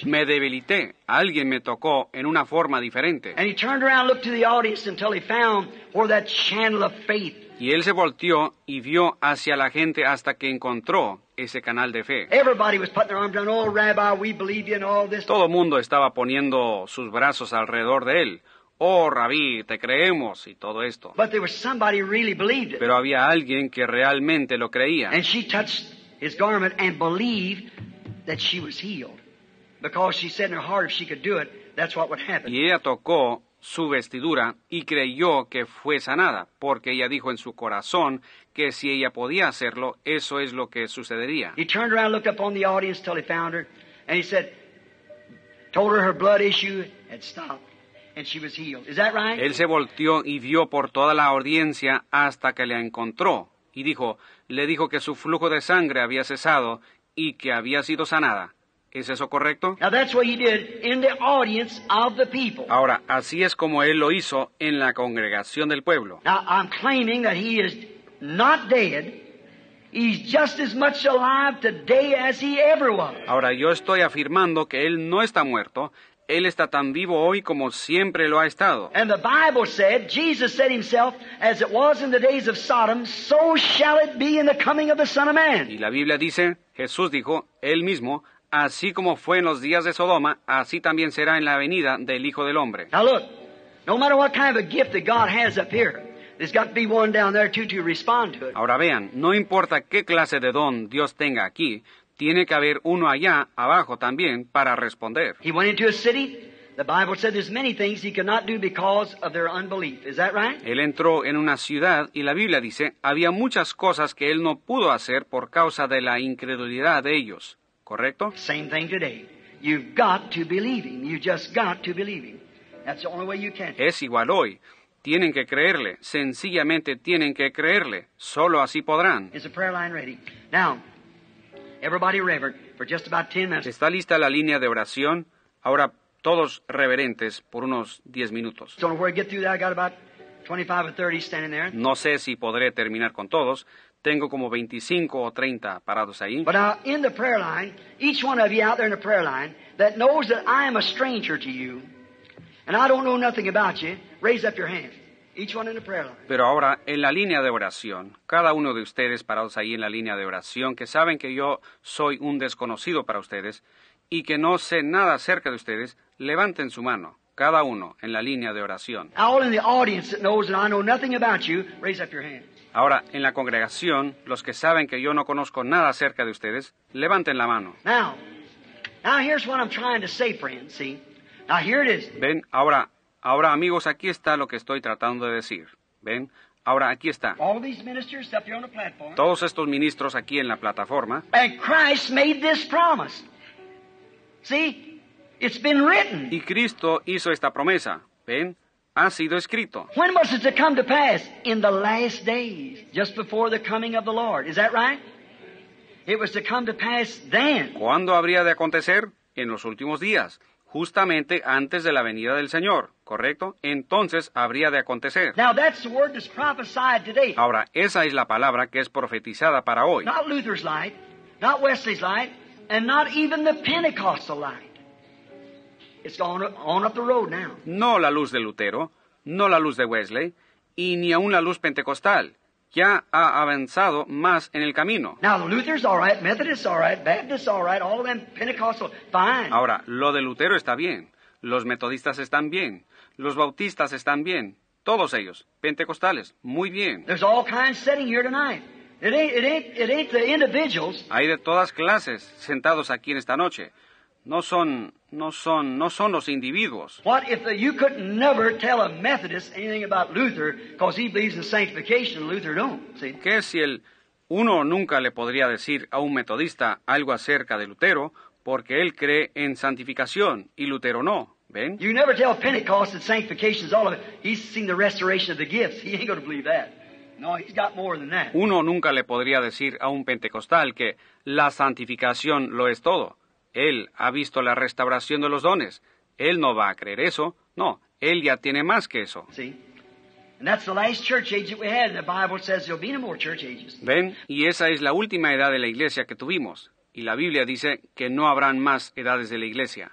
S1: Me debilité. Alguien me tocó en una forma diferente. Y él se volteó y vio hacia la gente hasta que encontró ese canal de fe. Oh, todo el mundo estaba poniendo sus brazos alrededor de él. Oh, rabí, te creemos y todo esto. Pero había alguien que realmente lo creía. Y ella tocó su vestidura y creyó que fue sanada, porque ella dijo en su corazón que si ella podía hacerlo, eso es lo que sucedería. Él se volteó y vio por toda la audiencia hasta que la encontró y dijo, le dijo que su flujo de sangre había cesado y que había sido sanada. ¿Es eso correcto? Ahora, así es como él lo hizo en la congregación del pueblo. Ahora, yo estoy afirmando que él no está muerto, él está tan vivo hoy como siempre lo ha estado. Y la Biblia dice, Jesús dijo, él mismo, Así como fue en los días de Sodoma, así también será en la venida del Hijo del Hombre. Ahora vean, no importa qué clase de don Dios tenga aquí, tiene que haber uno allá abajo también para responder. Él entró en una ciudad y la Biblia dice, había muchas cosas que él no pudo hacer por causa de la incredulidad de ellos. ¿Correcto? Same thing today. You've got to believe him. You just got to believe him. That's the only way you can. Es igual hoy. Tienen que creerle. Sencillamente tienen que creerle. Solo así podrán. Is the prayer line ready? Now, everybody reverent for just about 10 minutes. Está lista la línea de oración. Ahora todos reverentes por unos 10 minutos. Don't worry, I get through that. I got about 25 or 30 standing there. No sé si podré terminar con todos, tengo como 25 o 30 parados ahí. But now uh, in the prayer line, each one of you out there in the prayer line that knows that I am a stranger to you and I don't know nothing about you, raise up your hand. Each one in the prayer line. Pero ahora en la línea de oración, cada uno de ustedes parados ahí en la línea de oración que saben que yo soy un desconocido para ustedes y que no sé nada acerca de ustedes, levanten su mano cada uno en la línea de oración. All in the audience that knows that I know nothing about you, raise up your hand. Ahora, en la congregación, los que saben que yo no conozco nada acerca de ustedes, levanten la mano. Ven, ahora, ahora amigos, aquí está lo que estoy tratando de decir. Ven, ahora aquí está. Todos estos ministros aquí en la plataforma. Y Cristo hizo esta promesa. Ven, ha sido escrito. When was it to come to pass? In the last days, just before the coming of the Lord. Is that right? It was to come to pass then. ¿Cuándo habría de acontecer? En los últimos días, justamente antes de la venida del Señor, ¿correcto? Entonces habría de acontecer. Now that's the word that's prophesied today. Ahora, esa es la palabra que es profetizada para hoy. Not Luther's light, not Wesley's light, and not even the Pentecostal light. No la luz de Lutero, no la luz de Wesley, y ni aún la luz pentecostal. Ya ha avanzado más en el camino. Ahora, lo de Lutero está bien, los metodistas están bien, los bautistas están bien, todos ellos, pentecostales, muy bien. Hay de todas clases sentados aquí en esta noche. No son, no son, no son los individuos. What if you could never tell a Methodist anything about Luther because he believes in sanctification Luther don't? See? ¿Qué si el uno nunca le podría decir a un metodista algo acerca de Lutero porque él cree en santificación y Lutero no? ¿Ven? You never tell Pentecost that sanctification is all of it. He's seen the restoration of the gifts. He ain't going to believe that. No, he's got more than that. Uno nunca le podría decir a un pentecostal que la santificación lo es todo. Él ha visto la restauración de los dones. Él no va a creer eso. No, él ya tiene más que eso. Ven, y esa es la última edad de la iglesia que tuvimos. Y la Biblia dice que no habrán más edades de la iglesia.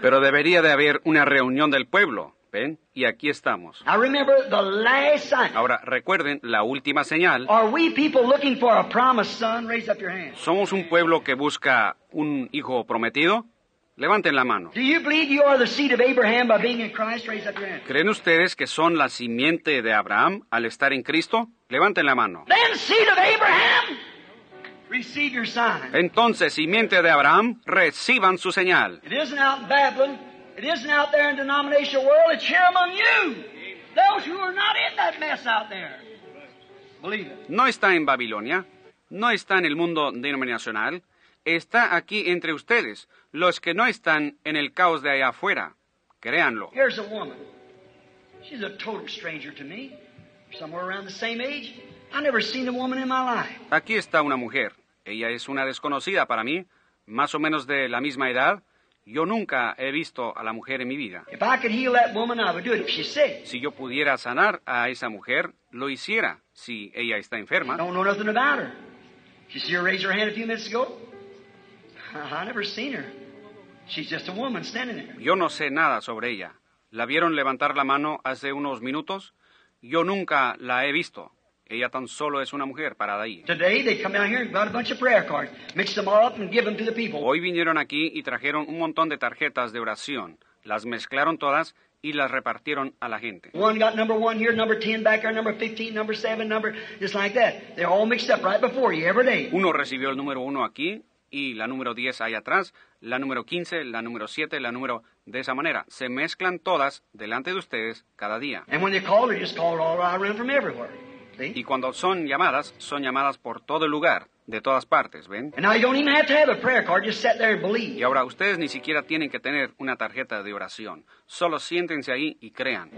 S1: Pero debería de haber una reunión del pueblo ven, y aquí estamos. Ahora recuerden la última señal. Somos un pueblo que busca un hijo prometido. Levanten la mano. ¿Creen ustedes que son la simiente de Abraham al estar en Cristo? Levanten la mano. Entonces, simiente de Abraham, reciban su señal. It It isn't out there in the denominational world, it's here among you. Those who are not in that mess out there. Believe it. No está en Babilonia, no está en el mundo denominacional, está aquí entre ustedes, los que no están en el caos de allá afuera. Créanlo. Here's a woman. She's a total stranger to me. Somewhere around the same age. I never seen a woman in my life. Aquí está una mujer. Ella es una desconocida para mí, más o menos de la misma edad yo nunca he visto a la mujer en mi vida. Si yo pudiera sanar a esa mujer, lo hiciera si ella está enferma. Yo no sé nada sobre ella. ¿La vieron levantar la mano hace unos minutos? Yo nunca la he visto. Ella tan solo es una mujer para ahí. Em Hoy vinieron aquí y trajeron un montón de tarjetas de oración. Las mezclaron todas y las repartieron a la gente. Uno recibió el número uno aquí y la número diez ahí atrás, la número quince, la número siete, la número de esa manera. Se mezclan todas delante de ustedes cada día. Y cuando son llamadas, son llamadas por todo el lugar, de todas partes, ¿ven? Y ahora ustedes ni siquiera tienen que tener una tarjeta de oración. Solo siéntense ahí y crean.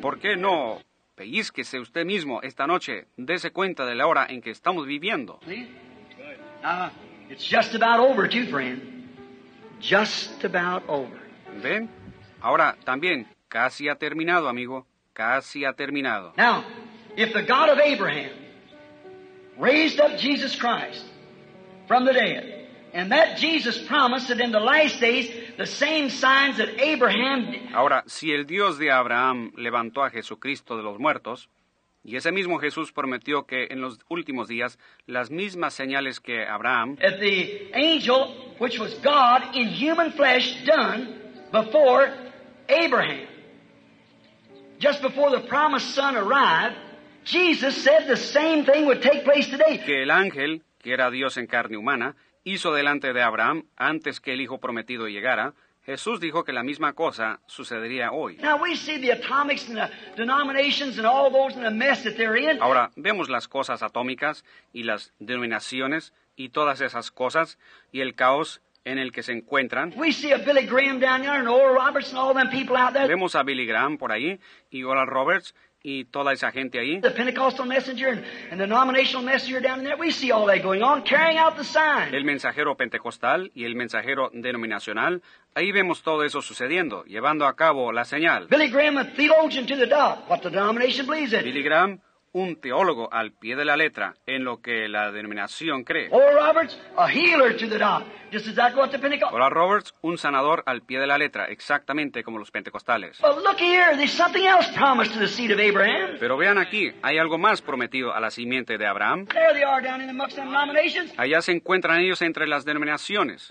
S1: ¿Por qué no? Pellizquese usted mismo esta noche. Dese cuenta de la hora en que estamos viviendo. ¿Ven? Ahora también casi ha terminado, amigo. Casi ha terminado. Now, if the God of Abraham raised up Jesus Christ from the dead, and that Jesus promised that in the last days the same signs that Abraham did. Ahora, si el Dios de Abraham levantó a Jesucristo de los muertos, y ese mismo Jesús prometió que en los últimos días las mismas señales que Abraham, the angel which was God in human flesh done before Abraham just before the promised son arrived, Jesus said the same thing would take place today. Que el ángel, que era Dios en carne humana, hizo delante de Abraham antes que el hijo prometido llegara, Jesús dijo que la misma cosa sucedería hoy. Ahora vemos las cosas atómicas y las denominaciones y todas esas cosas y el caos en el que se encuentran. Vemos a Billy Graham por ahí y Oral Roberts y toda esa gente ahí. El mensajero pentecostal y el mensajero denominacional, ahí vemos todo eso sucediendo, llevando a cabo la señal. Billy Graham, un teólogo al pie de la letra en lo que la denominación cree. Hola Roberts, un sanador al pie de la letra, exactamente como los pentecostales. Pero vean aquí, hay algo más prometido a la simiente de Abraham. Allá se encuentran ellos entre las denominaciones.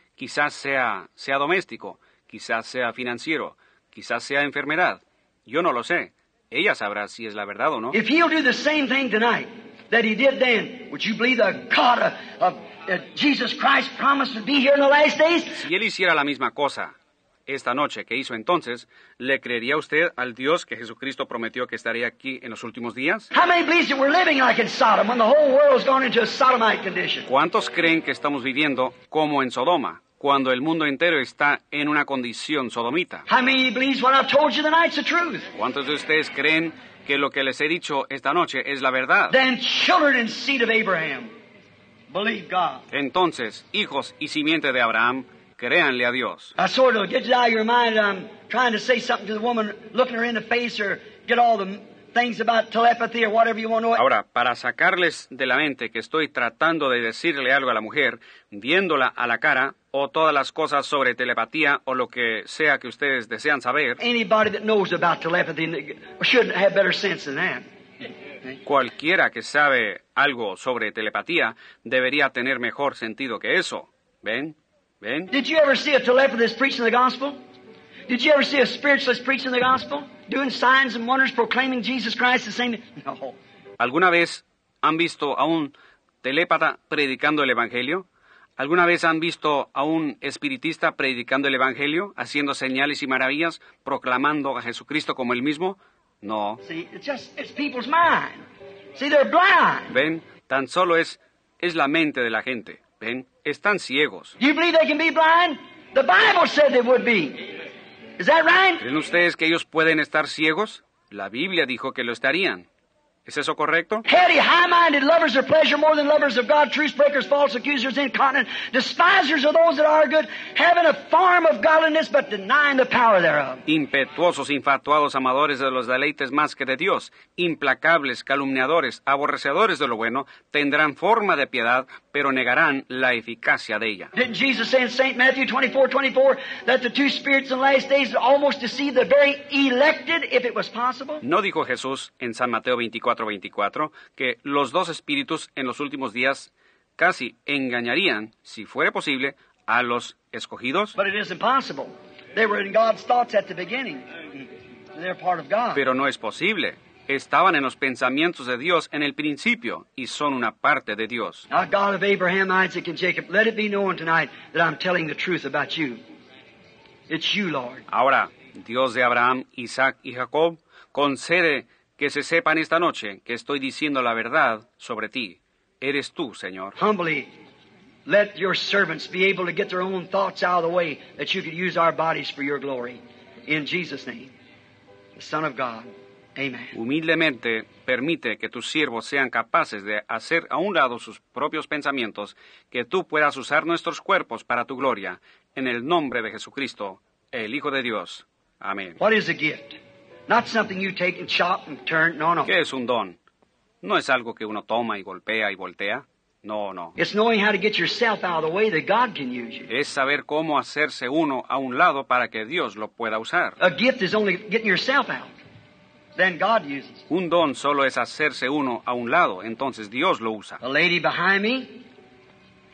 S1: Quizás sea, sea doméstico, quizás sea financiero, quizás sea enfermedad. Yo no lo sé. Ella sabrá si es la verdad o no. Si él hiciera la misma cosa esta noche que hizo entonces, ¿le creería usted al Dios que Jesucristo prometió que estaría aquí en los últimos días? ¿Cuántos creen que estamos viviendo como en Sodoma? cuando el mundo entero está en una condición sodomita. ¿Cuántos de ustedes creen que lo que les he dicho esta noche es la verdad? Entonces, hijos y simiente de Abraham, Créanle a Dios. Ahora, para sacarles de la mente que estoy tratando de decirle algo a la mujer, viéndola a la cara, o todas las cosas sobre telepatía o lo que sea que ustedes desean saber. Cualquiera que sabe algo sobre telepatía debería tener mejor sentido que eso. ¿Ven? ¿Ven? Did you ever see a telepathist preaching the gospel? Did you ever see a spiritualist preaching the gospel? Doing signs and wonders proclaiming Jesus Christ the same? no. ¿Alguna vez han visto a un telépata predicando el evangelio? ¿Alguna vez han visto a un espiritista predicando el evangelio, haciendo señales y maravillas, proclamando a Jesucristo como el mismo? No. See, it's just, it's people's mind. See, they're blind. Ven, tan solo es es la mente de la gente, ¿ven? están ciegos. ¿Creen ustedes que ellos pueden estar ciegos? La Biblia dijo que lo estarían. ¿Es eso correcto? Heady, high-minded, lovers of pleasure more than lovers of God, truth breakers, false accusers, incontinent, despisers of those that are good, having a form of godliness but denying the power thereof. Impetuosos, infatuados, amadores de los deleites más que de Dios, implacables, calumniadores, aborrecedores de lo bueno, tendrán forma de piedad, pero negarán la eficacia de ella. Didn't Jesus say in St. Matthew 24, 24, that the two spirits in the last days almost deceived the very elected, if it was possible? No dijo Jesús en San Mateo 24, 4:24, que los dos espíritus en los últimos días casi engañarían, si fuera posible, a los escogidos. Pero no es posible. Estaban en los pensamientos de Dios en el principio y son una parte de Dios. Ahora, Dios de Abraham, Isaac y Jacob, concede que se sepan esta noche que estoy diciendo la verdad sobre ti. Eres tú, Señor. Humildemente, permite que tus siervos sean capaces de hacer a un lado sus propios pensamientos, que tú puedas usar nuestros cuerpos para tu gloria, en el nombre de Jesucristo, el Hijo de Dios. Amén. No, ¿Qué es un don? No es algo que uno toma y golpea y voltea. No, no. Es saber cómo hacerse uno a un lado para que Dios lo pueda usar. Un don solo es hacerse uno a un lado, entonces Dios lo usa. lady behind me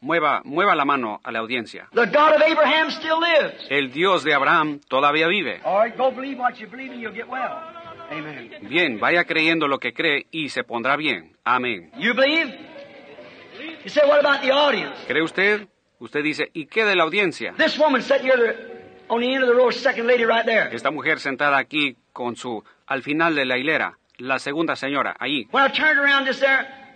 S1: Mueva, mueva la mano a la audiencia. El Dios de Abraham todavía vive. Bien, vaya creyendo lo que cree y se pondrá bien. Amén. ¿Cree usted? Usted dice, ¿y qué de la audiencia? Esta mujer sentada aquí con su al final de la hilera, la segunda señora, allí.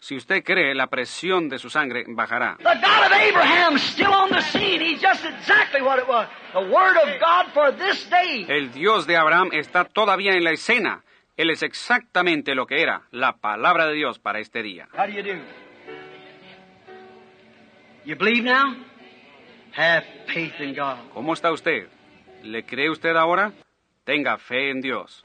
S1: Si usted cree, la presión de su sangre bajará. El Dios de Abraham está todavía en la escena. Él es exactamente lo que era, la palabra de Dios para este día. ¿Cómo está usted? ¿Le cree usted ahora? Tenga fe en Dios.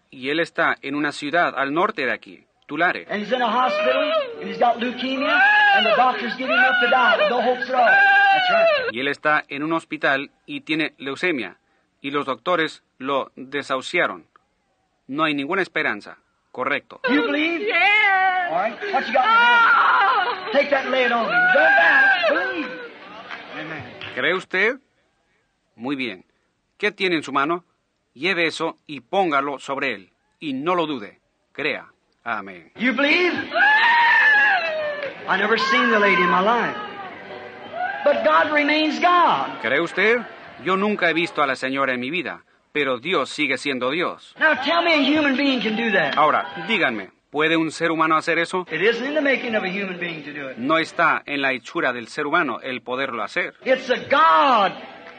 S1: y él está en una ciudad al norte de aquí, Tulare. Y él está en un hospital y tiene leucemia y los doctores lo desahuciaron. No hay ninguna esperanza. Correcto. ¿Cree usted? Muy bien. ¿Qué tiene en su mano? lleve eso y póngalo sobre él, y no lo dude, crea. Amén. ¿Cree usted? Yo nunca he visto a la señora en mi vida, pero Dios sigue siendo Dios. Ahora, díganme, ¿Puede un ser humano hacer eso? No está en la hechura del ser humano el poderlo hacer.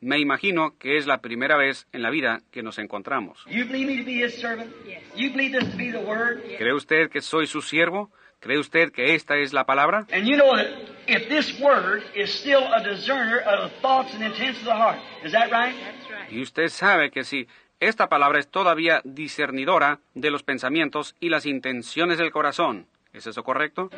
S1: Me imagino que es la primera vez en la vida que nos encontramos. ¿Cree usted que soy su siervo? ¿Cree usted que esta es la palabra? Y usted sabe que si esta palabra es todavía discernidora de los pensamientos y las intenciones del corazón, ¿es eso correcto?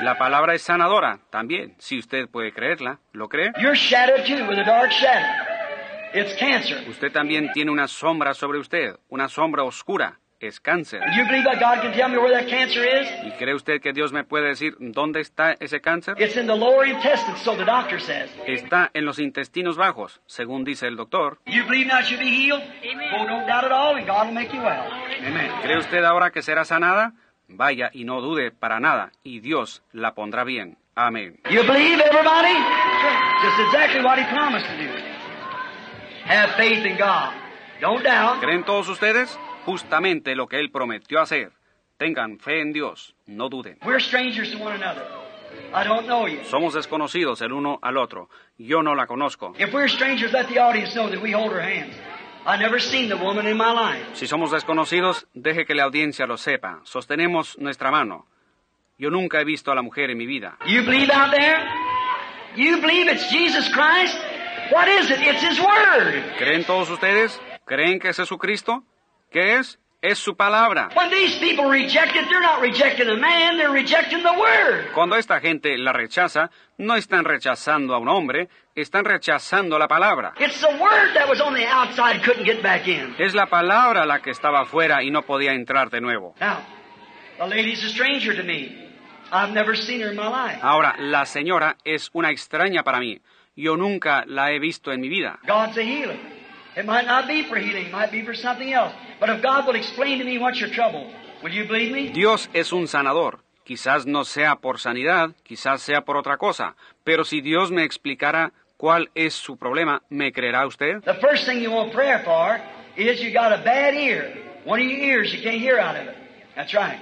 S1: La palabra es sanadora también, si usted puede creerla. ¿Lo cree? Usted también tiene una sombra sobre usted, una sombra oscura. Es cáncer. ¿Y cree usted que Dios me puede decir dónde está ese cáncer?
S3: Está
S1: en los intestinos bajos, según dice el doctor. ¿Cree usted ahora que será sanada? Vaya y no dude para nada, y Dios la pondrá bien. Amén. You believe everybody? Just exactly what he promised to do. Have faith in God. Don't doubt. ¿Creen todos ustedes? Justamente lo que él prometió hacer. Tengan fe en Dios, no duden. We're
S3: strangers to one another. I don't know you.
S1: Somos desconocidos el uno al otro. Yo no la conozco. If we're strangers, let the audience
S3: know that we hold her hands.
S1: Si somos desconocidos, deje que la audiencia lo sepa. Sostenemos nuestra mano. Yo nunca he visto a la mujer en mi vida. ¿Creen todos ustedes? ¿Creen que es Jesucristo? ¿Qué es? es su palabra. Cuando esta gente la rechaza, no están rechazando a un hombre, están rechazando la palabra. Es la palabra la que estaba fuera y no podía entrar de nuevo. Ahora, la señora es una extraña para mí. Yo nunca la he visto en mi vida. It might not be for healing, it might be for something else. But if God will explain to me what's your trouble, will you believe me? Dios es un sanador. Quizás no sea por sanidad, quizás sea por otra cosa, pero si Dios me explicara cuál es su problema, ¿me creerá usted? The first thing you want prayer for is you got a bad ear. One of your ears you can't hear out of it. That's right.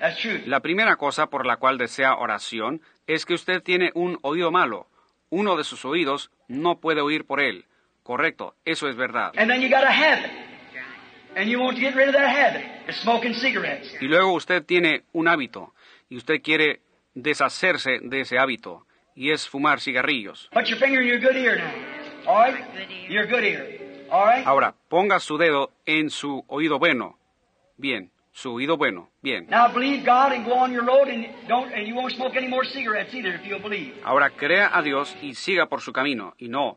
S1: That's true. La primera cosa por la cual desea oración es que usted tiene un oído malo. Uno de sus oídos no puede oír por él. Correcto, eso es verdad. Y luego usted tiene un hábito y usted quiere deshacerse de ese hábito y es fumar cigarrillos. Ahora, ponga su dedo en su oído bueno. Bien, su oído bueno. Bien. Ahora crea a Dios y siga por su camino y no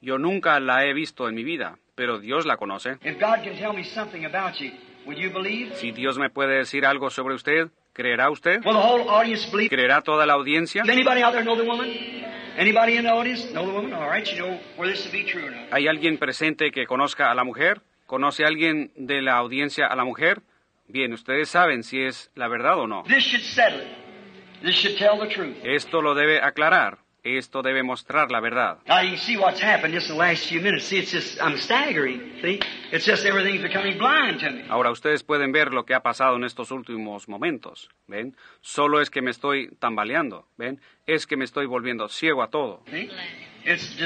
S1: Yo nunca la he visto en mi vida, pero Dios la conoce. Si Dios me puede decir algo sobre usted, ¿creerá usted? ¿Creerá toda la audiencia? ¿Hay alguien presente que conozca a la mujer? ¿Conoce alguien de la audiencia a la mujer? Bien, ustedes saben si es la verdad o no. Esto lo debe aclarar. Esto debe mostrar la verdad. Ahora ustedes pueden ver lo que ha pasado en estos últimos momentos. Ven, solo es que me estoy tambaleando. Ven, es que me estoy volviendo ciego a todo. Ven, es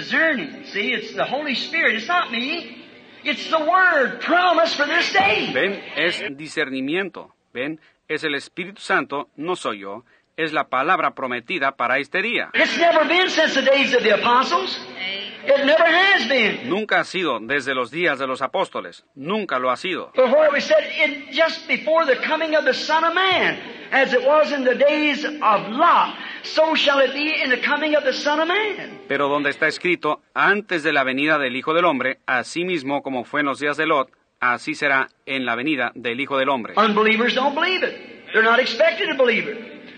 S1: discernimiento. Ven, es el Espíritu Santo. No soy yo es la palabra prometida para este día. Nunca ha sido desde los días de los apóstoles, nunca lo ha sido. Pero donde está escrito, antes de la venida del Hijo del Hombre, así mismo como fue en los días de Lot, así será en la venida del Hijo del Hombre. Unbelievers don't believe it. They're
S3: not expected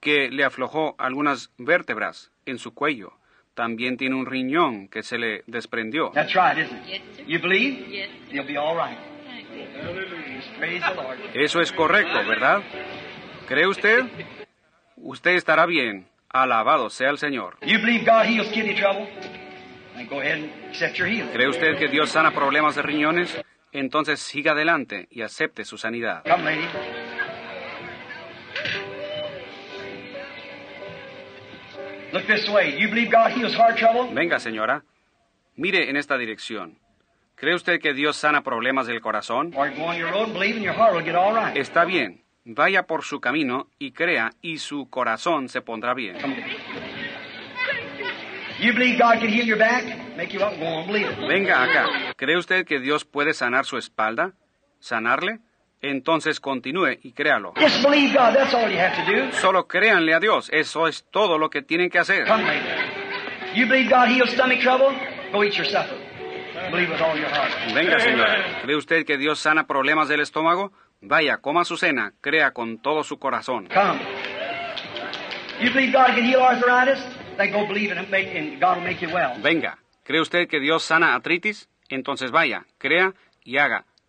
S1: que le aflojó algunas vértebras en su cuello. También tiene un riñón que se le desprendió. Eso es correcto, ¿verdad? ¿Cree usted? Usted estará bien. Alabado sea el Señor. ¿Cree usted que Dios sana problemas de riñones? Entonces siga adelante y acepte su sanidad. Venga, señora. Mire en esta dirección. ¿Cree usted que Dios sana problemas del corazón? Está bien. Vaya por su camino y crea y su corazón se pondrá bien. Venga acá. ¿Cree usted que Dios puede sanar su espalda? ¿Sanarle? entonces continúe y créalo. Solo créanle a Dios, eso es todo lo que tienen que hacer. Venga, señor. ¿Cree usted que Dios sana problemas del estómago? Vaya, coma su cena, crea con todo su corazón. Venga, ¿cree usted que Dios sana artritis? Entonces vaya, crea y haga.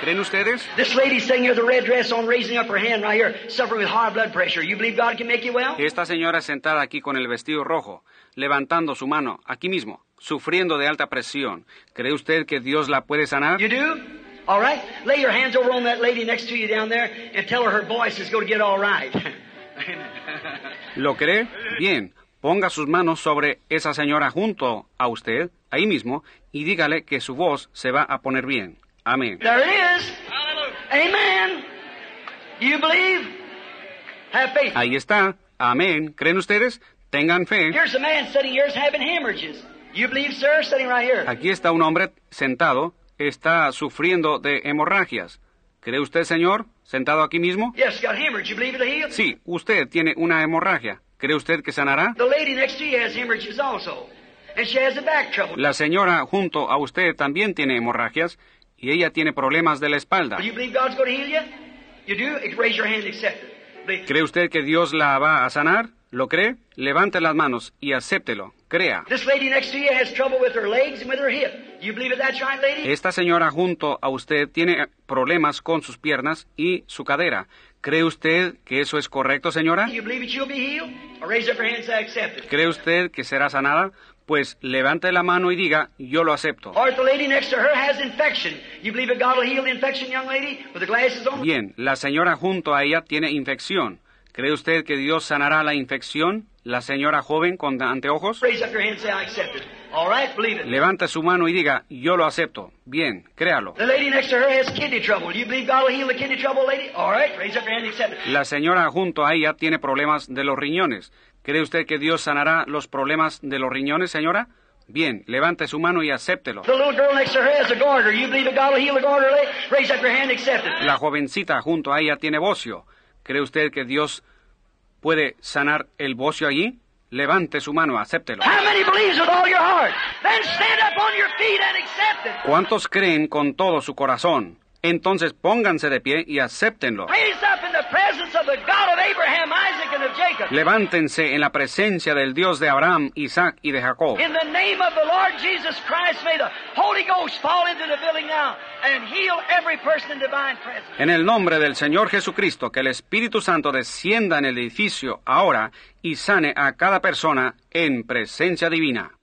S1: ¿Creen ustedes? Esta señora sentada aquí con el vestido rojo, levantando su mano, aquí mismo, sufriendo de alta presión. ¿Cree usted que Dios la puede sanar? ¿Lo cree? Bien. Ponga sus manos sobre esa señora junto a usted, ahí mismo, y dígale que su voz se va a poner bien. Amén. Ahí está. Amén. ¿Creen ustedes? Tengan fe. Aquí está un hombre sentado, está sufriendo de hemorragias. ¿Cree usted, señor, sentado aquí mismo? Sí, usted tiene una hemorragia. ¿Cree usted que sanará? La señora junto a usted también tiene hemorragias y ella tiene problemas de la espalda. ¿Cree usted que Dios la va a sanar? ¿Lo cree? Levante las manos y acéptelo. Crea. Esta señora junto a usted tiene problemas con sus piernas y su cadera. ¿Cree usted que eso es correcto, señora? ¿Cree usted que será sanada? pues levante la mano y diga, yo lo acepto. Bien, la señora junto a ella tiene infección. ¿Cree usted que Dios sanará la infección? La señora joven con anteojos. Levanta su mano y diga, yo lo acepto. Bien, créalo. La señora junto a ella tiene problemas de los riñones. ¿Cree usted que Dios sanará los problemas de los riñones, señora? Bien, levante su mano y acéptelo. La jovencita junto a ella tiene bocio. ¿Cree usted que Dios puede sanar el bocio allí? Levante su mano, acéptelo. ¿Cuántos creen con todo su corazón? Entonces pónganse de pie y acéptenlo. Levántense en la presencia del Dios de Abraham, Isaac y de Jacob. En el nombre del Señor Jesucristo, que el Espíritu Santo descienda en el edificio ahora y sane a cada persona en presencia divina.